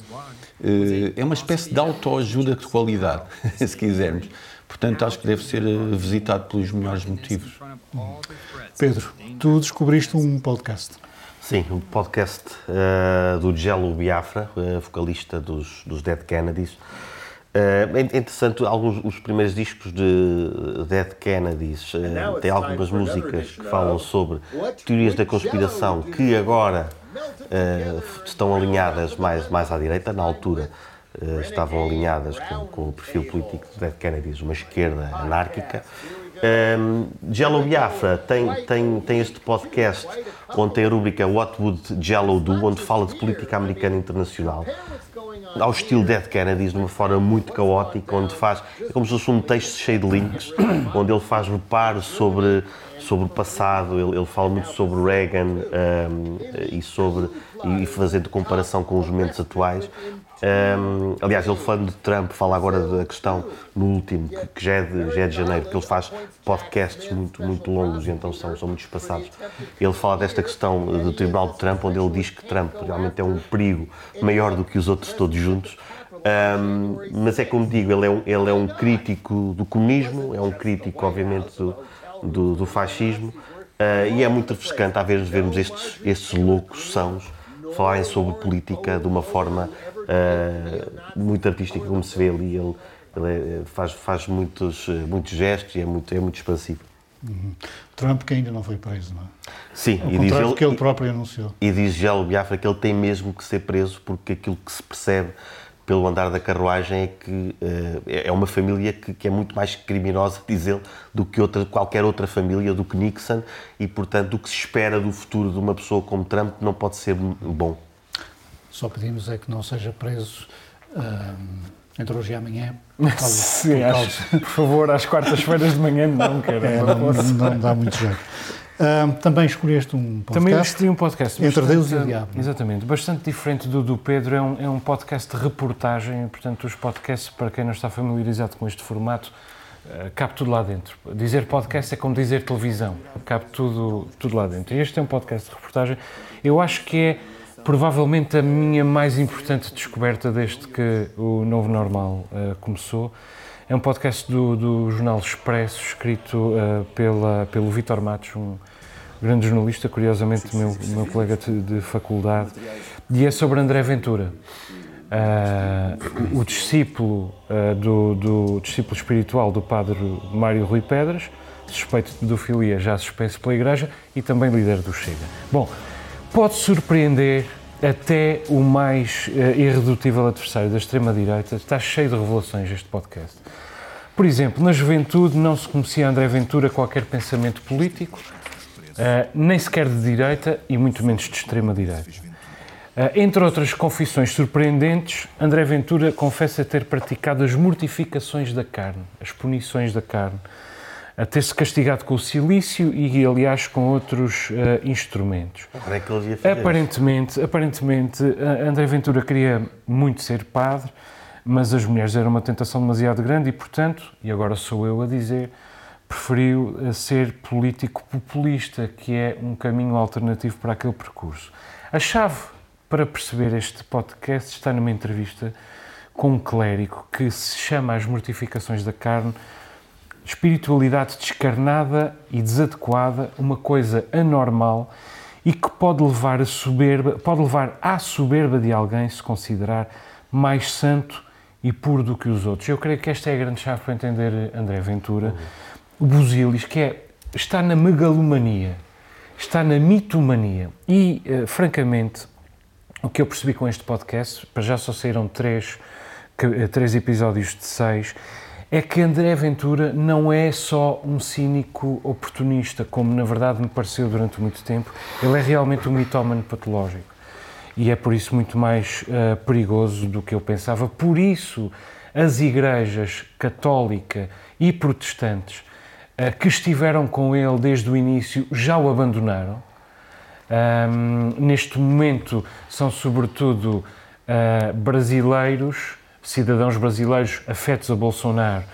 é uma espécie de autoajuda de qualidade, se quisermos. Portanto, acho que deve ser visitado pelos melhores motivos. Pedro, tu descobriste um podcast. Sim, um podcast uh, do Jello Biafra, uh, vocalista dos, dos Dead Kennedys. Uh, é interessante, alguns os primeiros discos de Dead Kennedys uh, têm algumas músicas que falam sobre teorias da conspiração que agora uh, estão alinhadas mais, mais à direita, na altura estavam alinhadas com, com, o perfil político de Dead Kennedys, uma esquerda anárquica. Um, Jello Biafra tem, tem, tem este podcast onde tem a rubrica What Would Jello Do, onde fala de política americana internacional, ao estilo Dead Kennedys, de uma forma muito caótica, onde faz, é como se fosse um texto cheio de links, onde ele faz reparo sobre, sobre o passado, ele, ele fala muito sobre Reagan um, e sobre e fazendo comparação com os momentos atuais. Um, aliás, ele falando de Trump, fala agora da questão no último, que, que já, é de, já é de janeiro, que ele faz podcasts muito, muito longos e então são, são muito espaçados. Ele fala desta questão do Tribunal de Trump, onde ele diz que Trump realmente é um perigo maior do que os outros todos juntos. Um, mas é como digo, ele é, um, ele é um crítico do comunismo, é um crítico, obviamente, do, do, do fascismo, uh, e é muito refrescante, às vezes, vermos estes, estes loucos sãos falarem sobre política de uma forma uh, muito artística, como se vê ali. Ele, ele é, faz, faz muitos, muitos gestos e é muito, é muito expansivo. Uhum. Trump que ainda não foi preso, não é? Sim, Ao e diz ele, que ele próprio anunciou. E diz Gelo Biafra que ele tem mesmo que ser preso porque aquilo que se percebe pelo andar da carruagem é que uh, é uma família que, que, é muito mais criminosa, diz ele, do que outra, qualquer outra família, do que Nixon, e portanto o que se espera do futuro de uma pessoa como Trump não pode ser bom. Só pedimos é que não seja preso uh, entre hoje e amanhã. Causa, Sim, por, acho, por favor, às quartas-feiras de manhã não, quero. É, não, não, não dá muito jeito. Uh, também escolheste um podcast. Também escolhi um podcast. Entre Deus e o Diabo. Exatamente. Bastante diferente do do Pedro. É um, é um podcast de reportagem. Portanto, os podcasts, para quem não está familiarizado com este formato, uh, cabe tudo lá dentro. Dizer podcast é como dizer televisão. Cabe tudo, tudo lá dentro. E este é um podcast de reportagem. Eu acho que é provavelmente a minha mais importante descoberta desde que o Novo Normal uh, começou. É um podcast do, do Jornal Expresso, escrito uh, pela, pelo Vitor Matos, um grande jornalista, curiosamente meu, meu colega de, de faculdade, e é sobre André Ventura. Uh, o, discípulo do, do, discípulo espiritual do padre Mário Rui Pedras, suspeito de pedofilia, já suspenso pela Igreja, e também líder do Chega. Bom, pode surpreender até o mais uh, irredutível adversário da extrema-direita. Está cheio de revelações este podcast. Por exemplo, na juventude não se conhecia André Ventura qualquer pensamento político, uh, nem sequer de direita e muito menos de extrema-direita. Uh, entre outras confissões surpreendentes, André Ventura confessa ter praticado as mortificações da carne, as punições da carne, a ter-se castigado com o silício e, aliás, com outros uh, instrumentos. É que ele ia aparentemente, aparentemente, uh, André Ventura queria muito ser padre, mas as mulheres eram uma tentação demasiado grande e, portanto, e agora sou eu a dizer, preferiu uh, ser político populista, que é um caminho alternativo para aquele percurso. A chave para perceber este podcast está numa entrevista com um clérigo que se chama As Mortificações da Carne espiritualidade descarnada e desadequada, uma coisa anormal e que pode levar, a soberba, pode levar à soberba de alguém se considerar mais santo e puro do que os outros. Eu creio que esta é a grande chave para entender André Ventura. O Busilis, que é, está na megalomania, está na mitomania. E, uh, francamente, o que eu percebi com este podcast, para já só saíram três, três episódios de seis, é que André Ventura não é só um cínico oportunista, como na verdade me pareceu durante muito tempo. Ele é realmente um mitómano patológico. E é por isso muito mais uh, perigoso do que eu pensava. Por isso, as igrejas católica e protestantes uh, que estiveram com ele desde o início já o abandonaram. Um, neste momento são sobretudo uh, brasileiros cidadãos brasileiros afetos a Bolsonaro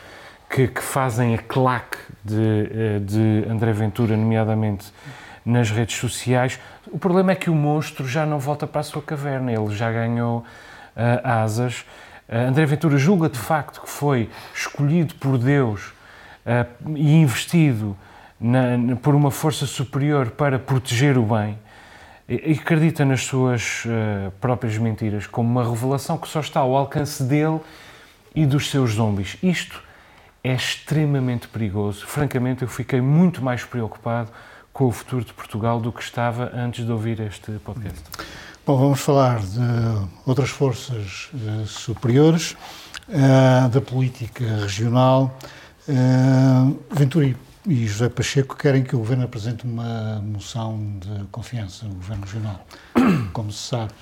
que, que fazem a claque de, eh, de André Ventura, nomeadamente nas redes sociais. O problema é que o monstro já não volta para a sua caverna, ele já ganhou uh, asas. Uh, André Ventura julga de facto que foi escolhido por Deus uh, e investido na, por uma força superior para proteger o bem e acredita nas suas uh, próprias mentiras como uma revelação que só está ao alcance dele e dos seus zombies. Isto é extremamente perigoso. Francamente, eu fiquei muito mais preocupado com o futuro de Portugal do que estava antes de ouvir este podcast. Bom, vamos falar de outras forças uh, superiores, uh, da política regional. Venturi e José Pacheco querem que o Governo apresente uma moção de confiança no Governo Regional. Como se sabe,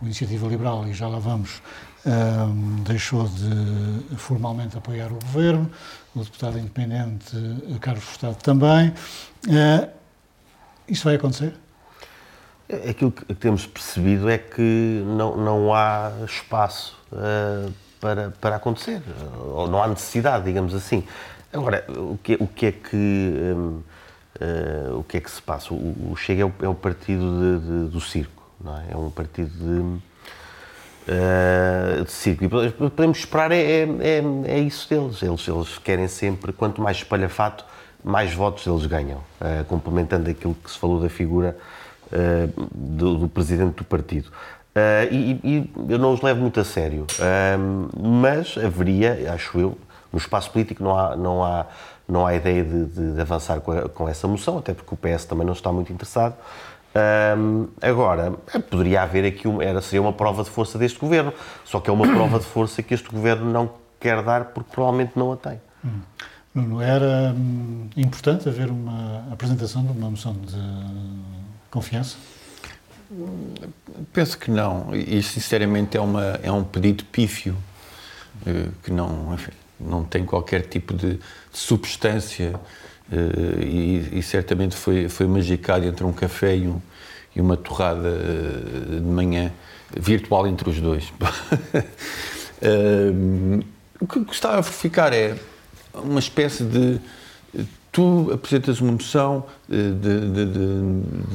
a Iniciativa Liberal, e já lá vamos, um, deixou de formalmente apoiar o Governo, o deputado independente Carlos Furtado também. Uh, isso vai acontecer? Aquilo que temos percebido é que não, não há espaço uh, para, para acontecer, ou não há necessidade, digamos assim. Agora, o que, o que é que. Um, uh, o que é que se passa? O, o Chega é o, é o partido de, de, do circo, não é? É um partido de, uh, de circo. E podemos esperar é, é, é, é, isso deles. Eles, eles querem sempre, quanto mais espalhafato, mais votos eles ganham. Uh, complementando aquilo que se falou da figura do, do, presidente do partido. E, e, eu não os levo muito a sério, mas haveria, acho eu, no espaço político não há, não há, não há ideia de, de avançar com, a, com, essa moção, até porque o PS também não está muito interessado. Um, agora, poderia haver aqui, uma, era, seria uma prova de força deste governo, só que é uma prova de força que este governo não quer dar porque provavelmente não a tem. Hum. Nuno, era hum, importante haver uma apresentação de uma moção de confiança? Penso que não, e sinceramente é, uma, é um pedido pífio, eh, que não, enfim, não tem qualquer tipo de, de substância uh, e, e, certamente foi, foi magicado entre um café e, um, e uma torrada uh, de manhã virtual entre os dois. uh, o que gostava de ficar é uma espécie de tu apresentas uma moção de, de, de,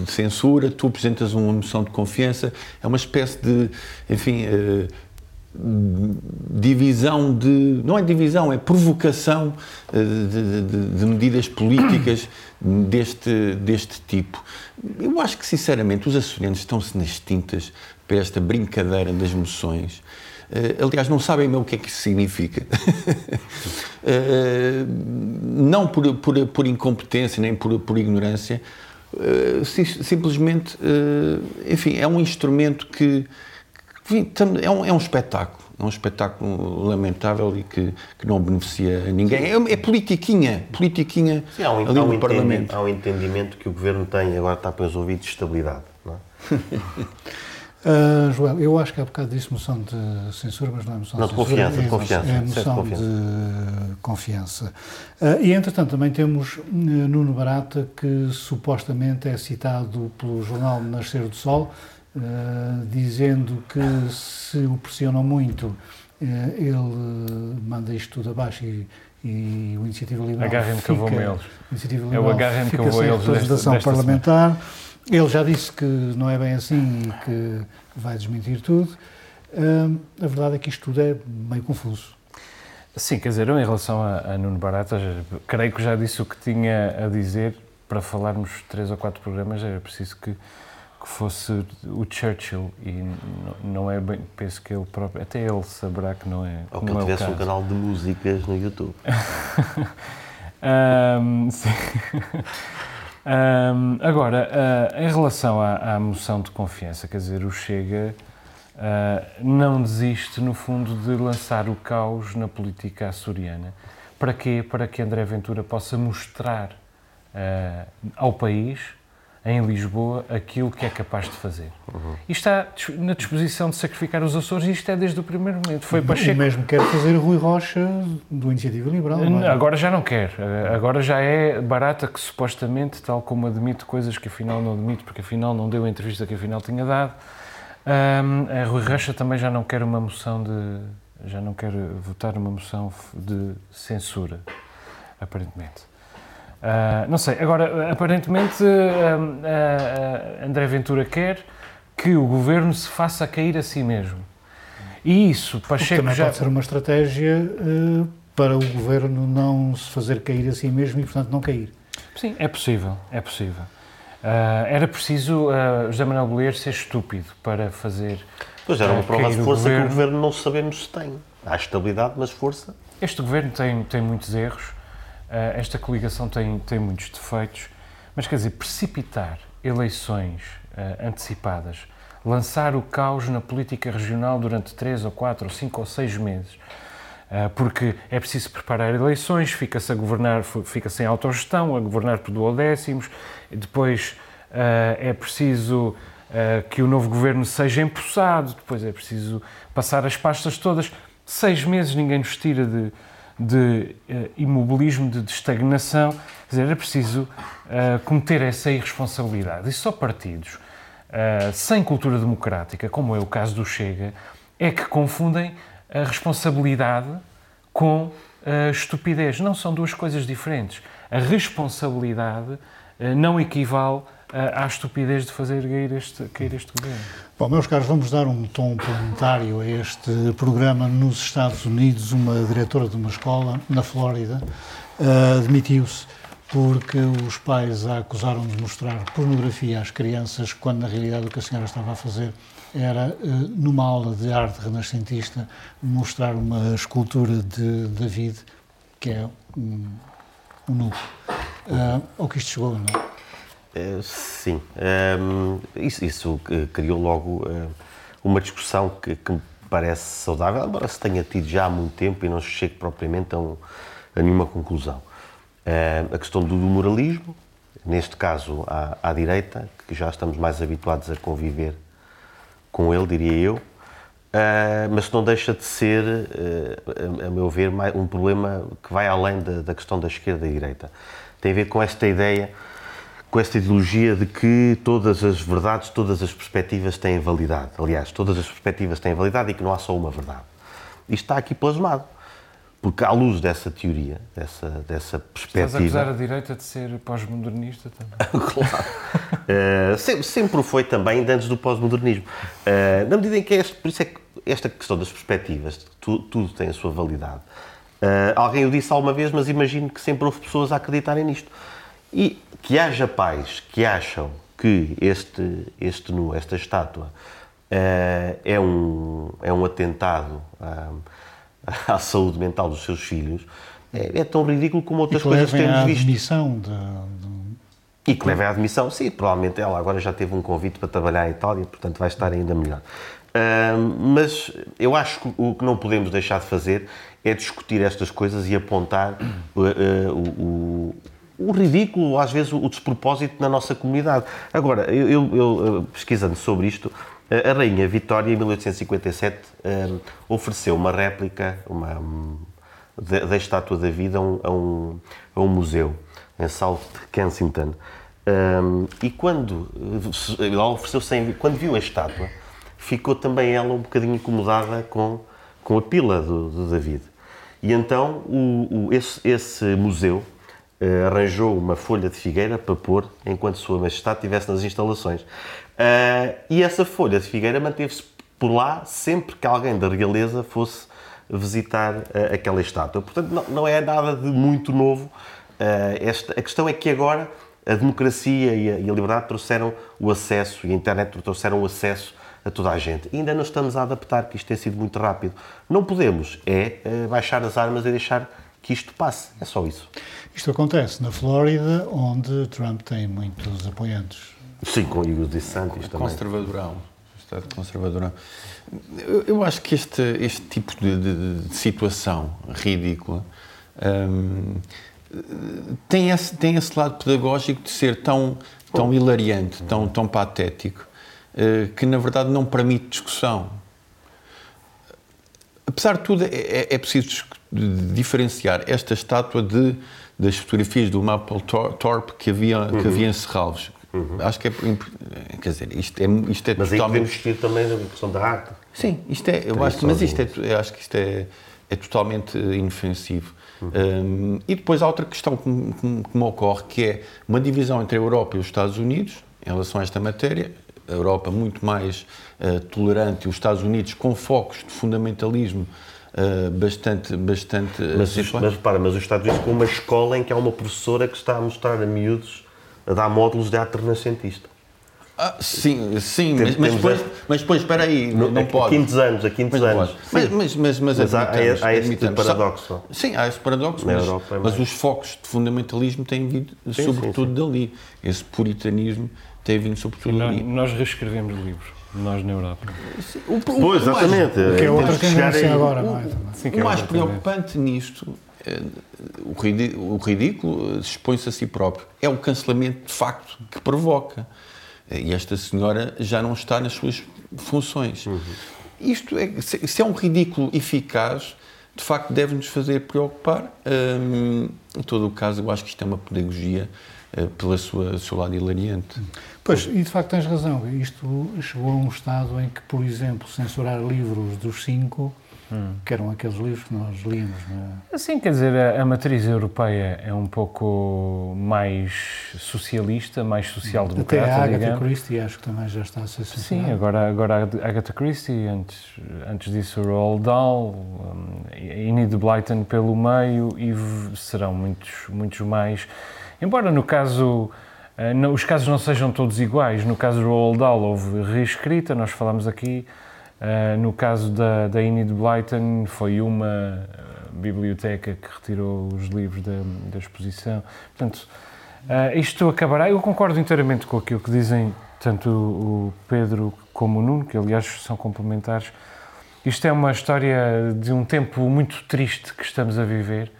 de, censura, tu apresentas uma moção de confiança, é uma espécie de, enfim, divisão de. não é divisão, é provocação eh, de, de, de, medidas políticas deste, deste tipo. Eu acho que, sinceramente, os açorianos estão-se nas tintas para esta brincadeira das moções. Uh, aliás, não sabem mesmo o que é que isso significa. uh, não por, por, por, incompetência nem por, por ignorância, uh, simplesmente, enfim, é um instrumento que é um, é um espetáculo. É um espetáculo lamentável e que, que não beneficia a ninguém. É, é politiquinha, politiquinha Sim, há um, ali há um no Parlamento. Há um entendimento que o Governo tem, agora está para os ouvidos, de estabilidade. Não é? Uh, Joel, eu acho que há bocado disse moção de censura, mas não é moção não, de, de confiança, é, confiança, é moção de confiança. De confiança. Uh, e, entretanto, também temos uh, Nuno Barata, que supostamente é citado pelo jornal Nascer do Sol, uh, dizendo que se o pressionam muito, uh, ele manda isto tudo abaixo e, e o Iniciativa Liberal Agarrem-me que eu vou eles. Iniciativa Liberal é o agarrem que eu vou eles representação desta, parlamentar. Ele já disse que não é bem assim e que vai desmentir tudo. Uh, a verdade é que isto tudo é meio confuso. Sim, quer dizer, eu em relação a, a Nuno Barata, creio que já disse o que tinha a dizer. Para falarmos três ou quatro programas era preciso que que fosse o Churchill e não é bem, penso que ele próprio, até ele saberá que não é. Ou que ele é tivesse um canal de músicas no YouTube. um, um, agora, uh, em relação à, à, moção de confiança, quer dizer, o Chega uh, não desiste, no fundo, de lançar o caos na política açoriana, Para quê? Para que André Ventura possa mostrar uh, ao país, em Lisboa, aquilo que é capaz de fazer. Uhum. E está na disposição de sacrificar os Açores, e isto é desde o primeiro momento. Foi Pacheco... O mesmo quer fazer Rui Rocha do Iniciativa Liberal. É? Agora já não quer. Agora já é barata que supostamente, tal como admite coisas que afinal não admite, porque afinal não deu a entrevista que afinal tinha dado, um, a Rui Rocha também já não quer uma moção de. já não quer votar uma moção de censura, aparentemente. Uh, não sei, agora, aparentemente, uh, uh, André Ventura quer que o governo se faça cair a si mesmo. E isso, Pacheco também já... pode ser uma estratégia para o governo não se fazer cair a si mesmo e, portanto, não cair. Sim, é possível, é possível. Uh, era preciso uh, José Manuel Bolheiro ser estúpido para fazer. Pois era uma prova de força que o governo não sabemos se tem. Há estabilidade, mas força. Este governo tem, tem muitos erros, esta coligação tem, tem muitos defeitos, mas quer dizer, precipitar eleições antecipadas, lançar o caos na política regional durante três ou quatro ou cinco ou seis meses, porque é preciso preparar eleições, fica-se a governar, fica-se em autogestão, a governar por duodécimos, depois é preciso que o novo governo seja empossado, depois é preciso passar as pastas todas. Seis meses ninguém nos tira de, de uh, imobilismo, de, de, estagnação. Quer dizer, era preciso cometer essa irresponsabilidade. E só partidos sem cultura democrática, como é o caso do Chega, é que confundem a responsabilidade com a estupidez. Não são duas coisas diferentes. A responsabilidade eh, não equivale eh, à estupidez de fazer cair este, cair este governo. Bom, meus caros, vamos dar um tom planetário a este programa. Nos Estados Unidos, uma diretora de uma escola, na Flórida, uh, demitiu-se porque os pais a acusaram de mostrar pornografia às crianças, quando na realidade o que a senhora estava a fazer era, uh, numa aula de arte renascentista, mostrar uma escultura de David, que é um, um nu uh, ao que isto chegou, não é? Uh, sim. Um, isso, isso criou logo uh, uma discussão que, que, me parece saudável, embora se tenha tido já há muito tempo e não chegue propriamente a, um, a nenhuma conclusão. a questão do, moralismo, neste caso à, à direita, que já estamos mais habituados a conviver com ele, diria eu, mas não deixa de ser, a, a, meu ver, um problema que vai além da, da, questão da esquerda e direita tem a ver com esta ideia, com esta ideologia de que todas as verdades, todas as perspectivas têm validade. Aliás, todas as perspectivas têm validade e que não há só uma verdade. Isto está aqui plasmado. Porque, à luz dessa teoria, dessa, dessa perspectiva. Estás a acusar a direita de ser pós-modernista também? claro. uh, sempre, sempre foi também, antes do pós-modernismo. Uh, na medida em que este, por isso é que esta questão das perspectivas, tu, tudo tem a sua validade. Uh, alguém o disse alguma vez, mas imagino que sempre houve pessoas a acreditarem nisto. E que haja pais que acham que este, este nu, esta estátua, uh, é, um, é um atentado à, à, saúde mental dos seus filhos, é, é tão ridículo como outras coisas que temos visto. Admissão de, de... E que levem à admissão, sim, provavelmente ela agora já teve um convite para trabalhar em Itália, portanto vai estar ainda melhor. Uh, mas eu acho que o que não podemos deixar de fazer é discutir estas coisas e apontar uh, uh, o, o, ridículo, às vezes o despropósito na nossa comunidade. Agora, eu, eu, eu pesquisando sobre isto, a Rainha Vitória, em 1857, ofereceu uma réplica uma, um, da, da, Estátua da Vida a um, a um, a um museu em South Kensington. Um, e quando ela ofereceu sem, quando viu a estátua, ficou também ela um bocadinho incomodada com, com a pila do, do David. E então o, o, esse, esse, museu uh, arranjou uma folha de figueira para pôr enquanto Sua Majestade estivesse nas instalações. Uh, e essa folha de figueira manteve-se por lá sempre que alguém da realeza fosse visitar uh, aquela estátua. Portanto, não, não, é nada de muito novo. Esta, a questão é que agora a democracia e a, e a liberdade trouxeram o acesso e a internet trouxeram o acesso a toda a gente. Ainda não estamos a adaptar, que isto tem sido muito rápido. Não podemos é baixar as armas e deixar que isto passe. É só isso. Isto acontece na Flórida, onde Trump tem muitos apoiantes. Sim, com o DeSantis também. Conservadorão. Estado conservadorão. Eu, eu acho que este, este tipo de, de, de situação ridícula hum, tem, esse, tem esse lado pedagógico de ser tão, tão hilariante, tão, tão patético, eh, que na verdade não permite discussão. Apesar de tudo, é, é- é preciso diferenciar esta estátua de, das fotografias do Maple Tor- Thorpe que havia, que havia em Serralves. Acho que é. Quer dizer, isto é, isto é Mas aí totalmente. podemos discutir também a questão da arte. Sim, isto é, eu acho, mas isto é, eu acho que isto é, é totalmente eh, inofensivo. Um, e depois há outra questão que, me- que que me ocorre, que é uma divisão entre a Europa e os Estados Unidos em relação a esta matéria. A Europa muito mais eh, tolerante e os Estados Unidos com focos de fundamentalismo eh, bastante, bastante eh, Mas, os- mas repara, mas os Estados Unidos com uma escola em que há uma professora que está a mostrar a miúdos a dar módulos de arte renascentista. Ah, sim, sim, Tem- mas, mas, temos depois, esta- mas depois, espera aí, não, não a, pode. A quintos anos, a quintos Mas, não anos. mas, mas, mas, mas, Mas há- há- admitamos, há esse admitamos. paradoxo, não? Sim, há esse paradoxo, Na mas, Europa é mas os focos de fundamentalismo têm vindo sobretudo dali. Esse puritanismo tem vindo sobretudo Nós, dali. nós reescrevemos livros, nós na Europa. O, o- Pois, o mais- exatamente. Que é outra que chegar tendência agora, não é? Sim, que O é mais preocupante nisto, eh, o ridi- o ridículo eh, expõe-se a si próprio. É o cancelamento de facto que provoca. Eh, E esta senhora já não está nas suas funções. Isto é, se se é um ridículo eficaz, de facto deve-nos fazer preocupar. Hum, em todo o caso, eu acho que isto é uma pedagogia pela sua seu lado hilariante. Pois, e de facto tens razão. Isto chegou a um estado em que, por exemplo, censurar livros dos cinco, que eram aqueles livros que nós líamos, é? Assim, quer dizer, a, a matriz europeia é um pouco mais socialista, mais Até a social-democrata, Agatha digamos. Christie acho que também já está a ser censurada. Sim, agora, agora a Agatha Christie, antes, antes disso o Roald Dahl, um, Enid Blyton pelo meio e serão muitos, muitos mais. Embora no caso, eh, os casos não sejam todos iguais, no caso do Roald Dahl houve reescrita, nós falámos aqui, eh, no caso da, da Enid Blyton foi uma eh, biblioteca que retirou os livros da, da exposição. Portanto, isto acabará. Eu concordo inteiramente com aquilo que dizem tanto o Pedro como o Nuno, que aliás são complementares. Isto é uma história de um tempo muito triste que estamos a viver,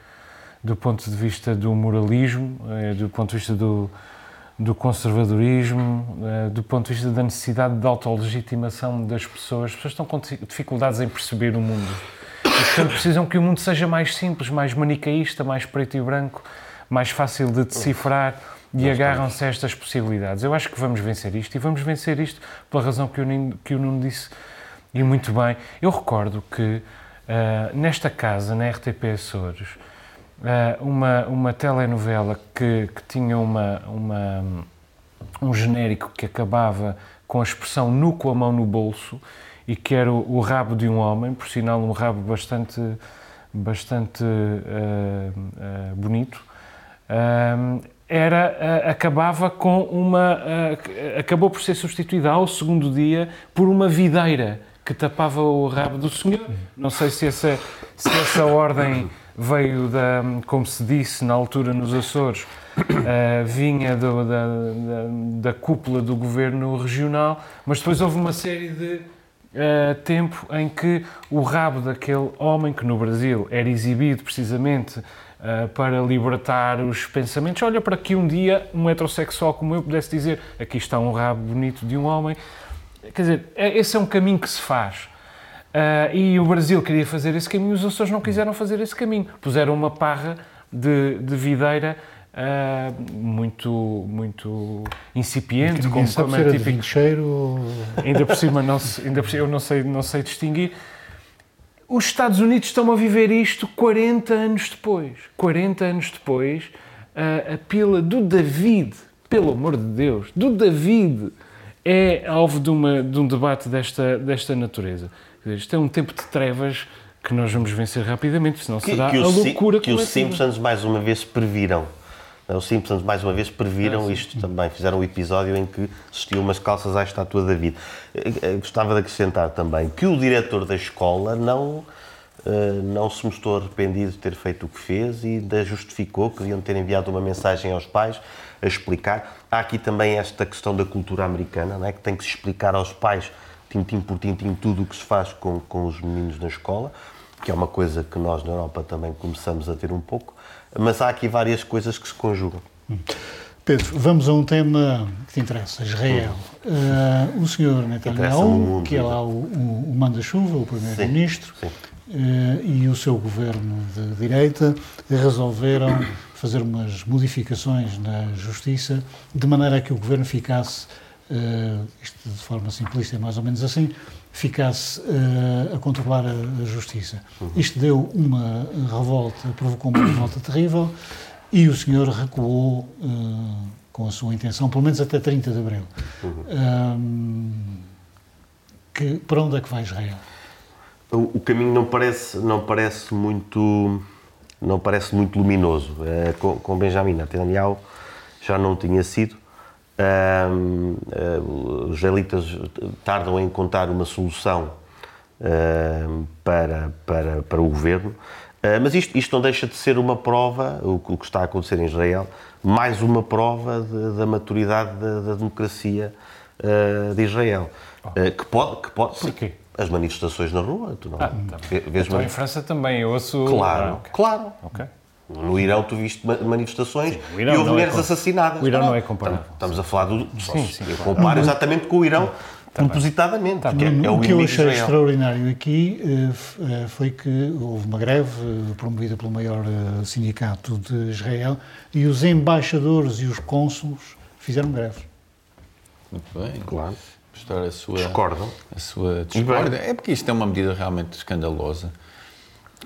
do ponto de vista do moralismo, eh, do ponto de vista do, do conservadorismo, eh, do ponto de vista da necessidade de autolegitimação das pessoas. As pessoas estão com dificuldades em perceber o mundo. E, portanto, precisam que o mundo seja mais simples, mais manicaísta, mais preto e branco, mais fácil de decifrar e agarram-se a estas possibilidades. Eu acho que vamos vencer isto e vamos vencer isto pela razão que o Nuno, que o Nuno disse e muito bem. Eu recordo que ah, nesta casa, na RTP Açores, ah, uma, uma telenovela que, que tinha uma, uma, um genérico que acabava com a expressão nu com a mão no bolso e que era o, o rabo de um homem, por sinal um rabo bastante, bastante ah, ah, bonito, era, acabava com uma, acabou por ser substituída ao segundo dia por uma videira que tapava o rabo do senhor. Não sei se essa, se essa ordem veio da, como se disse na altura nos Açores, ah, vinha do- da, da, da cúpula do governo regional, mas depois houve uma série de ah, tempo em que o rabo daquele homem, que no Brasil era exibido precisamente ah, para libertar os pensamentos, olha para que um dia um heterossexual como eu pudesse dizer aqui está um rabo bonito de um homem. Quer dizer, é- esse é um caminho que se faz. Ah, e o Brasil queria fazer esse caminho, os Açores não quiseram fazer esse caminho. Puseram uma parra de, de videira ah, muito, muito incipiente, como, como é típico. cheiro. Ainda por cima, não se- ainda por eu não sei, não sei distinguir. Os Estados Unidos estão a viver isto 40 anos depois. 40 anos depois, a, a pila do David, pelo amor de Deus, do David, é alvo de, uma, de um debate desta, desta natureza. Isto é um tempo de trevas que nós vamos vencer rapidamente, senão Que, será que a os, loucura que os coletiva. Simpsons mais uma vez previram. Os Simpsons mais uma vez previram Ah, isto também. Fizeram um episódio em que vestiam umas calças à estátua de David. Eh, eh, Gostava de acrescentar também que o diretor da escola não, eh, não se mostrou arrependido de ter feito o que fez e ainda justificou que deviam ter enviado uma mensagem aos pais a explicar. Há aqui também esta questão da cultura americana, não é? que tem que se explicar aos pais, tintim por tintim, tudo o que se faz com, com os meninos na escola. que é uma coisa que nós na Europa também começamos a ter um pouco, mas há aqui várias coisas que se conjugam. Pedro, vamos a um tema que te interessa, Israel. Uh, o senhor Netanyahu, que é lá o, o, o manda-chuva, o primeiro-ministro, uh, e o seu governo de direita resolveram fazer umas modificações na justiça, de maneira a que o governo ficasse, uh, isto de forma simplista é mais ou menos assim, ficasse uh, a controlar a, a justiça. Isto deu uma revolta, provocou uma revolta terrível e o senhor recuou uh, com a sua intenção, pelo menos até 30 de abril. Um, que, para onde é que vai Israel? O, o caminho não parece, não parece muito não parece muito luminoso. Com Benjamin Netanyahu já não tinha sido. Uh, os israelitas tardam em encontrar uma solução para, para, para o governo, mas isto, isto não deixa de ser uma prova, o, o que está a acontecer em Israel, mais uma prova de, da maturidade da, da democracia de Israel. que pode. Que pode Porquê? As manifestações na rua, tu não Ah, tá Então, em França também, eu ouço... Claro, Ah, ok. claro. Ok. No Irão tu viste ma- manifestações Irão e houve não é mulheres com- assassinadas. o Irão não é Estamos- comparável. Estamos a falar do. só Sim, se- sim, eu claro. comparo exatamente com o Irão, propositadamente. porque é, é o o que eu achei Israel. extraordinário aqui eh, eh, foi que houve uma greve eh, promovida pelo maior sindicato de Israel e os embaixadores e os cônsulos fizeram greve. Muito bem. Claro. Mostrar a sua, Discordam. a sua discórdia. É porque isto é uma medida realmente escandalosa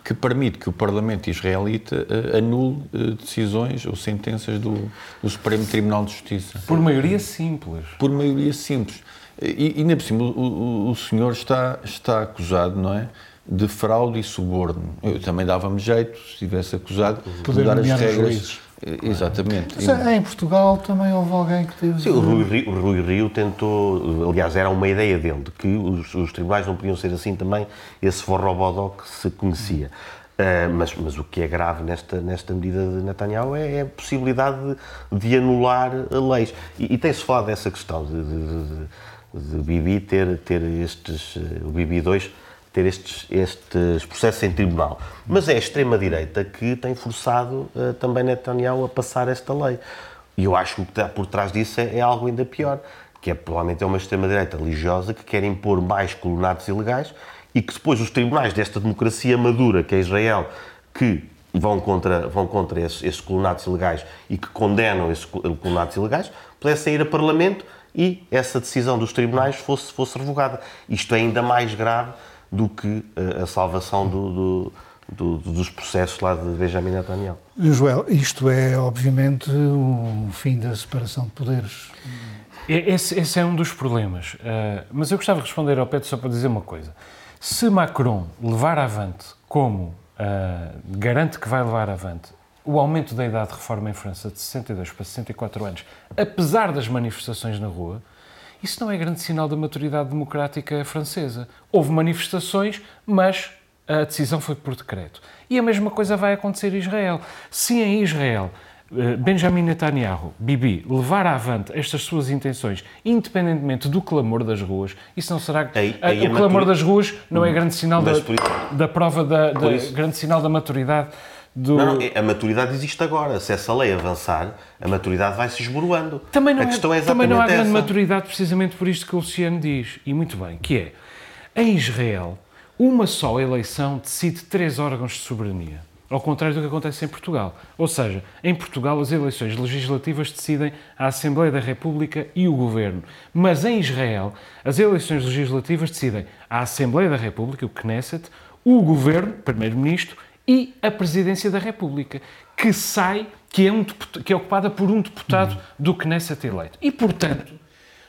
que permite que o Parlamento israelita eh, anule eh, decisões ou sentenças do, do Supremo Tribunal de Justiça. Por maioria simples. por maioria simples. E, ainda por cima, o, o, senhor está, está acusado, não é? De fraude e suborno. Eu também dava-me jeito, se estivesse acusado, de Poder mudar as regras. Eh, Exatamente. Mas, eh, em Portugal também houve alguém que teve. Sim, o Rui, Rio, o Rui Rio tentou, aliás, era uma ideia dele, de que os, os tribunais não podiam ser assim também, esse forrobodó que se conhecia. Ah, mas, mas o que é grave nesta, nesta medida de Netanyahu é, é a possibilidade de, de anular leis. E, e tem-se falado dessa questão de, de, de, de Bibi ter, ter estes, eh, o Bibi 2 ter estes, estes processos em tribunal. Mas é a extrema-direita que tem forçado eh, também Netanyahu a passar esta lei. E eu acho que o que está por trás disso é, é algo ainda pior, que é provavelmente é uma extrema-direita religiosa que quer impor mais colonatos ilegais e que depois os tribunais desta democracia madura, que é Israel, que vão contra, vão contra esses, esses colonatos ilegais e que condenam esses co- colonatos ilegais, pudessem ir a Parlamento e essa decisão dos tribunais fosse, fosse revogada. Isto é ainda mais grave do que eh, a salvação do- do- do- dos processos lá de Benjamin Netanyahu. Joel, isto é obviamente o fim da separação de poderes. E- Esse, esse é um dos problemas. Uh, mas eu gostava de responder ao Pedro só para dizer uma coisa. Se Macron levar avante, como uh, garante que vai levar avante, o aumento da idade de reforma em França de 62 para 64 anos, apesar das manifestações na rua, isso não é grande sinal da maturidade democrática francesa. Houve manifestações, mas a decisão foi por decreto. E a mesma coisa vai acontecer em Israel. Se em Israel eh, Benjamin Netanyahu, Bibi, levar avante estas suas intenções, independentemente do clamor das ruas, isso não será. Aí- aí o clamor maturi- das ruas não é grande sinal da, isso- da prova da, da- isso- grande sinal da maturidade do. Não, não, a maturidade existe agora. Se essa lei avançar, a maturidade vai se esboroando. Também não, a questão é também não há grande essa. maturidade precisamente por isto que o Luciano diz, e muito bem, que é, em Israel, uma só eleição decide três órgãos de soberania, ao contrário do que acontece em Portugal. Ou seja, em Portugal as eleições legislativas decidem a Assembleia da República e o Governo, mas em Israel as eleições legislativas decidem a Assembleia da República, o Knesset, o Governo, Primeiro-Ministro, e a Presidência da República, que sai, que é, um que é ocupada por um deputado do Knesset eleito. E, portanto,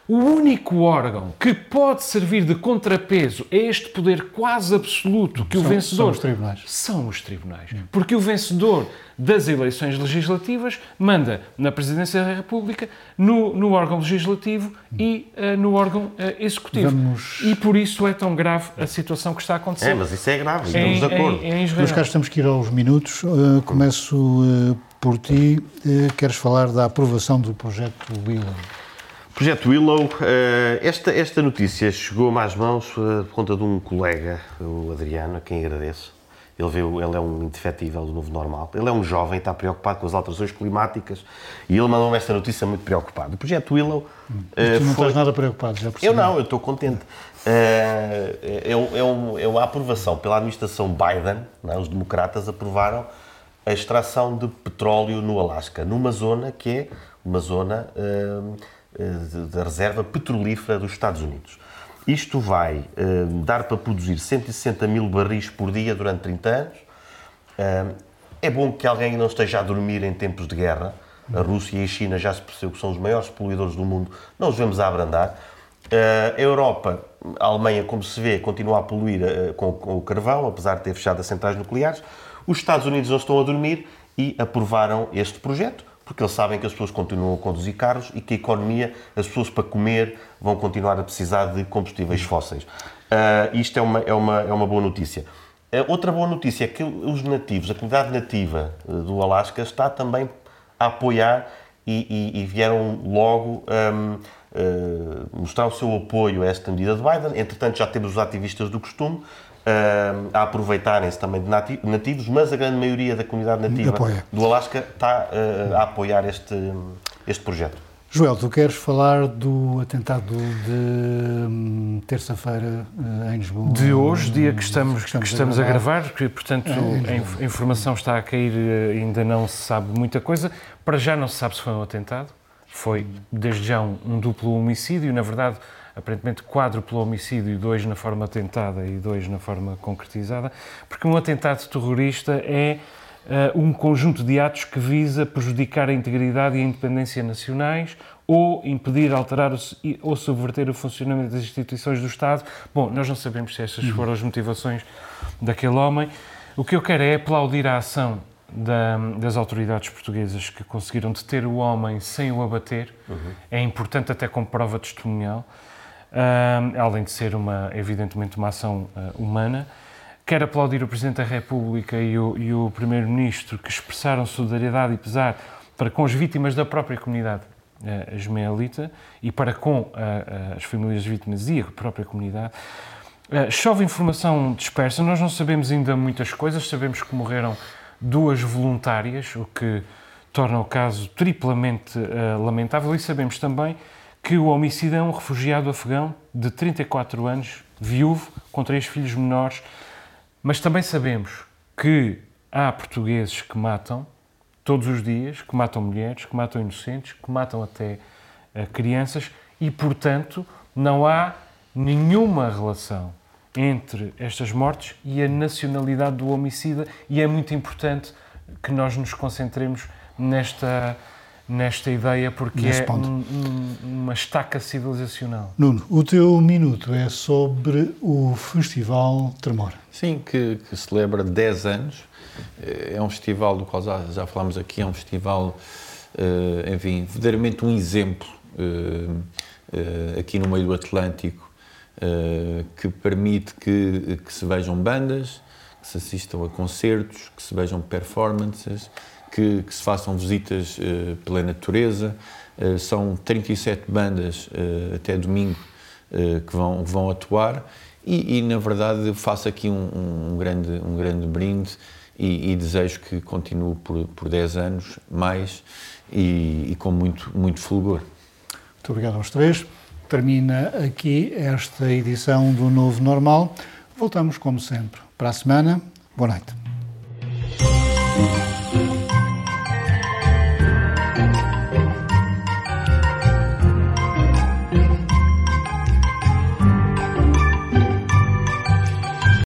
o único órgão que pode servir de contrapeso a este poder quase absoluto que o São- vencedor são os tribunais. são os tribunais. Porque o vencedor das eleições legislativas manda na Presidência da República, no, no órgão legislativo e eh, no órgão eh, executivo. Vamos- E por isso é tão grave a situação que está a acontecer É, mas isso é grave, em, estamos de acordo. em, em Israel. Meus caros, temos que ir aos minutos. Uh, começo uh, por ti. Uh, queres falar da aprovação do projeto Willow? Projeto Willow, eh, esta, esta notícia chegou-me às mãos eh, por conta de um colega, o Adriano, a quem agradeço, Ele, vê, ele é um indefetível do novo normal. Ele é um jovem, está preocupado com as alterações climáticas e ele mandou-me esta notícia muito preocupado. O projeto Willow. Mas tu não foi- estás nada preocupado, já percebi. eu não, eu estou contente. Eh, É, é, um- é, um- é uma aprovação pela administração Biden, é? os democratas aprovaram a extração de petróleo no Alasca, numa zona que é uma zona eh, eh, da reserva petrolífera dos Estados Unidos. Isto vai eh, dar para produzir 160 mil barris por dia durante 30 anos. Eh, É bom que alguém não esteja a dormir em tempos de guerra. A Rússia e a China já se percebeu que são os maiores poluidores do mundo. Não os vemos a abrandar. Eh, A Europa, a Alemanha, como se vê, continua a poluir eh, com, com o carvão, apesar de ter fechado as centrais nucleares. Os Estados Unidos não estão a dormir e aprovaram este projeto, porque eles sabem que as pessoas continuam a conduzir carros e que a economia, as pessoas para comer, vão continuar a precisar de combustíveis fósseis. Ah, isto é uma, é, uma, é uma boa notícia. A outra boa notícia é que os nativos, a comunidade nativa eh, do Alasca está também a apoiar e, e- e vieram logo hum, eh, mostrar o seu apoio a esta medida de Biden. Entretanto, já temos os ativistas do costume hum, a aproveitarem-se também de nati- nativos, mas a grande maioria da comunidade nativa Apoia. do Alasca está eh, a apoiar este, este projeto. Joel, tu queres falar do atentado de hum, terça-feira eh, em Lisboa? De hoje, dia que estamos, que que estamos a gravar, que, portanto, É, a a informação está a cair, eh, ainda não se sabe muita coisa. Para já não se sabe se foi um atentado. Foi, desde já, um, um duplo homicídio. Na verdade, aparentemente, quádruplo homicídio, dois na forma tentada e dois na forma concretizada. Porque um atentado terrorista é eh, um conjunto de atos que visa prejudicar a integridade e a independência nacionais ou impedir, alterar ou subverter o funcionamento das instituições do Estado. Bom, nós não sabemos se essas foram as motivações daquele homem. O que eu quero é aplaudir a ação da- das autoridades portuguesas que conseguiram deter o homem sem o abater. É importante até como prova testemunhal, ah, além de ser uma, evidentemente uma ação ah, humana. Quero aplaudir o Presidente da República e o, e o Primeiro-Ministro que expressaram solidariedade e pesar para com as vítimas da própria comunidade eh, ismaelita e para com ah, ah, as famílias vítimas e a própria comunidade. Chove informação dispersa, nós não sabemos ainda muitas coisas, sabemos que morreram duas voluntárias, o que torna o caso triplamente eh, lamentável, e sabemos também que o homicida é um refugiado afegão de 34 anos, viúvo, com três filhos menores, mas também sabemos que há portugueses que matam todos os dias, que matam mulheres, que matam inocentes, que matam até eh, crianças e, portanto, não há nenhuma relação entre estas mortes e a nacionalidade do homicida e é muito importante que nós nos concentremos nesta, nesta ideia porque Nesse é ponto. um- um- uma estaca civilizacional. Nuno, o teu minuto é sobre o Festival Tremor. Sim, que, que celebra 10 anos. É um festival do qual já, já falámos aqui, é um festival, eh, enfim, verdadeiramente um exemplo eh, eh, aqui no meio do Atlântico que permite que, que se vejam bandas, que se assistam a concertos, que se vejam performances, que, que se façam visitas eh, pela natureza. Eh, são 37 bandas eh, até domingo que vão, vão atuar e, e, na verdade faço aqui um, um grande, um grande brinde e, e desejo que continue por, por 10 anos mais e, e com muito, muito fulgor. Muito obrigado aos três. Termina aqui esta edição do Novo Normal. Voltamos, como sempre, para a semana. Boa noite.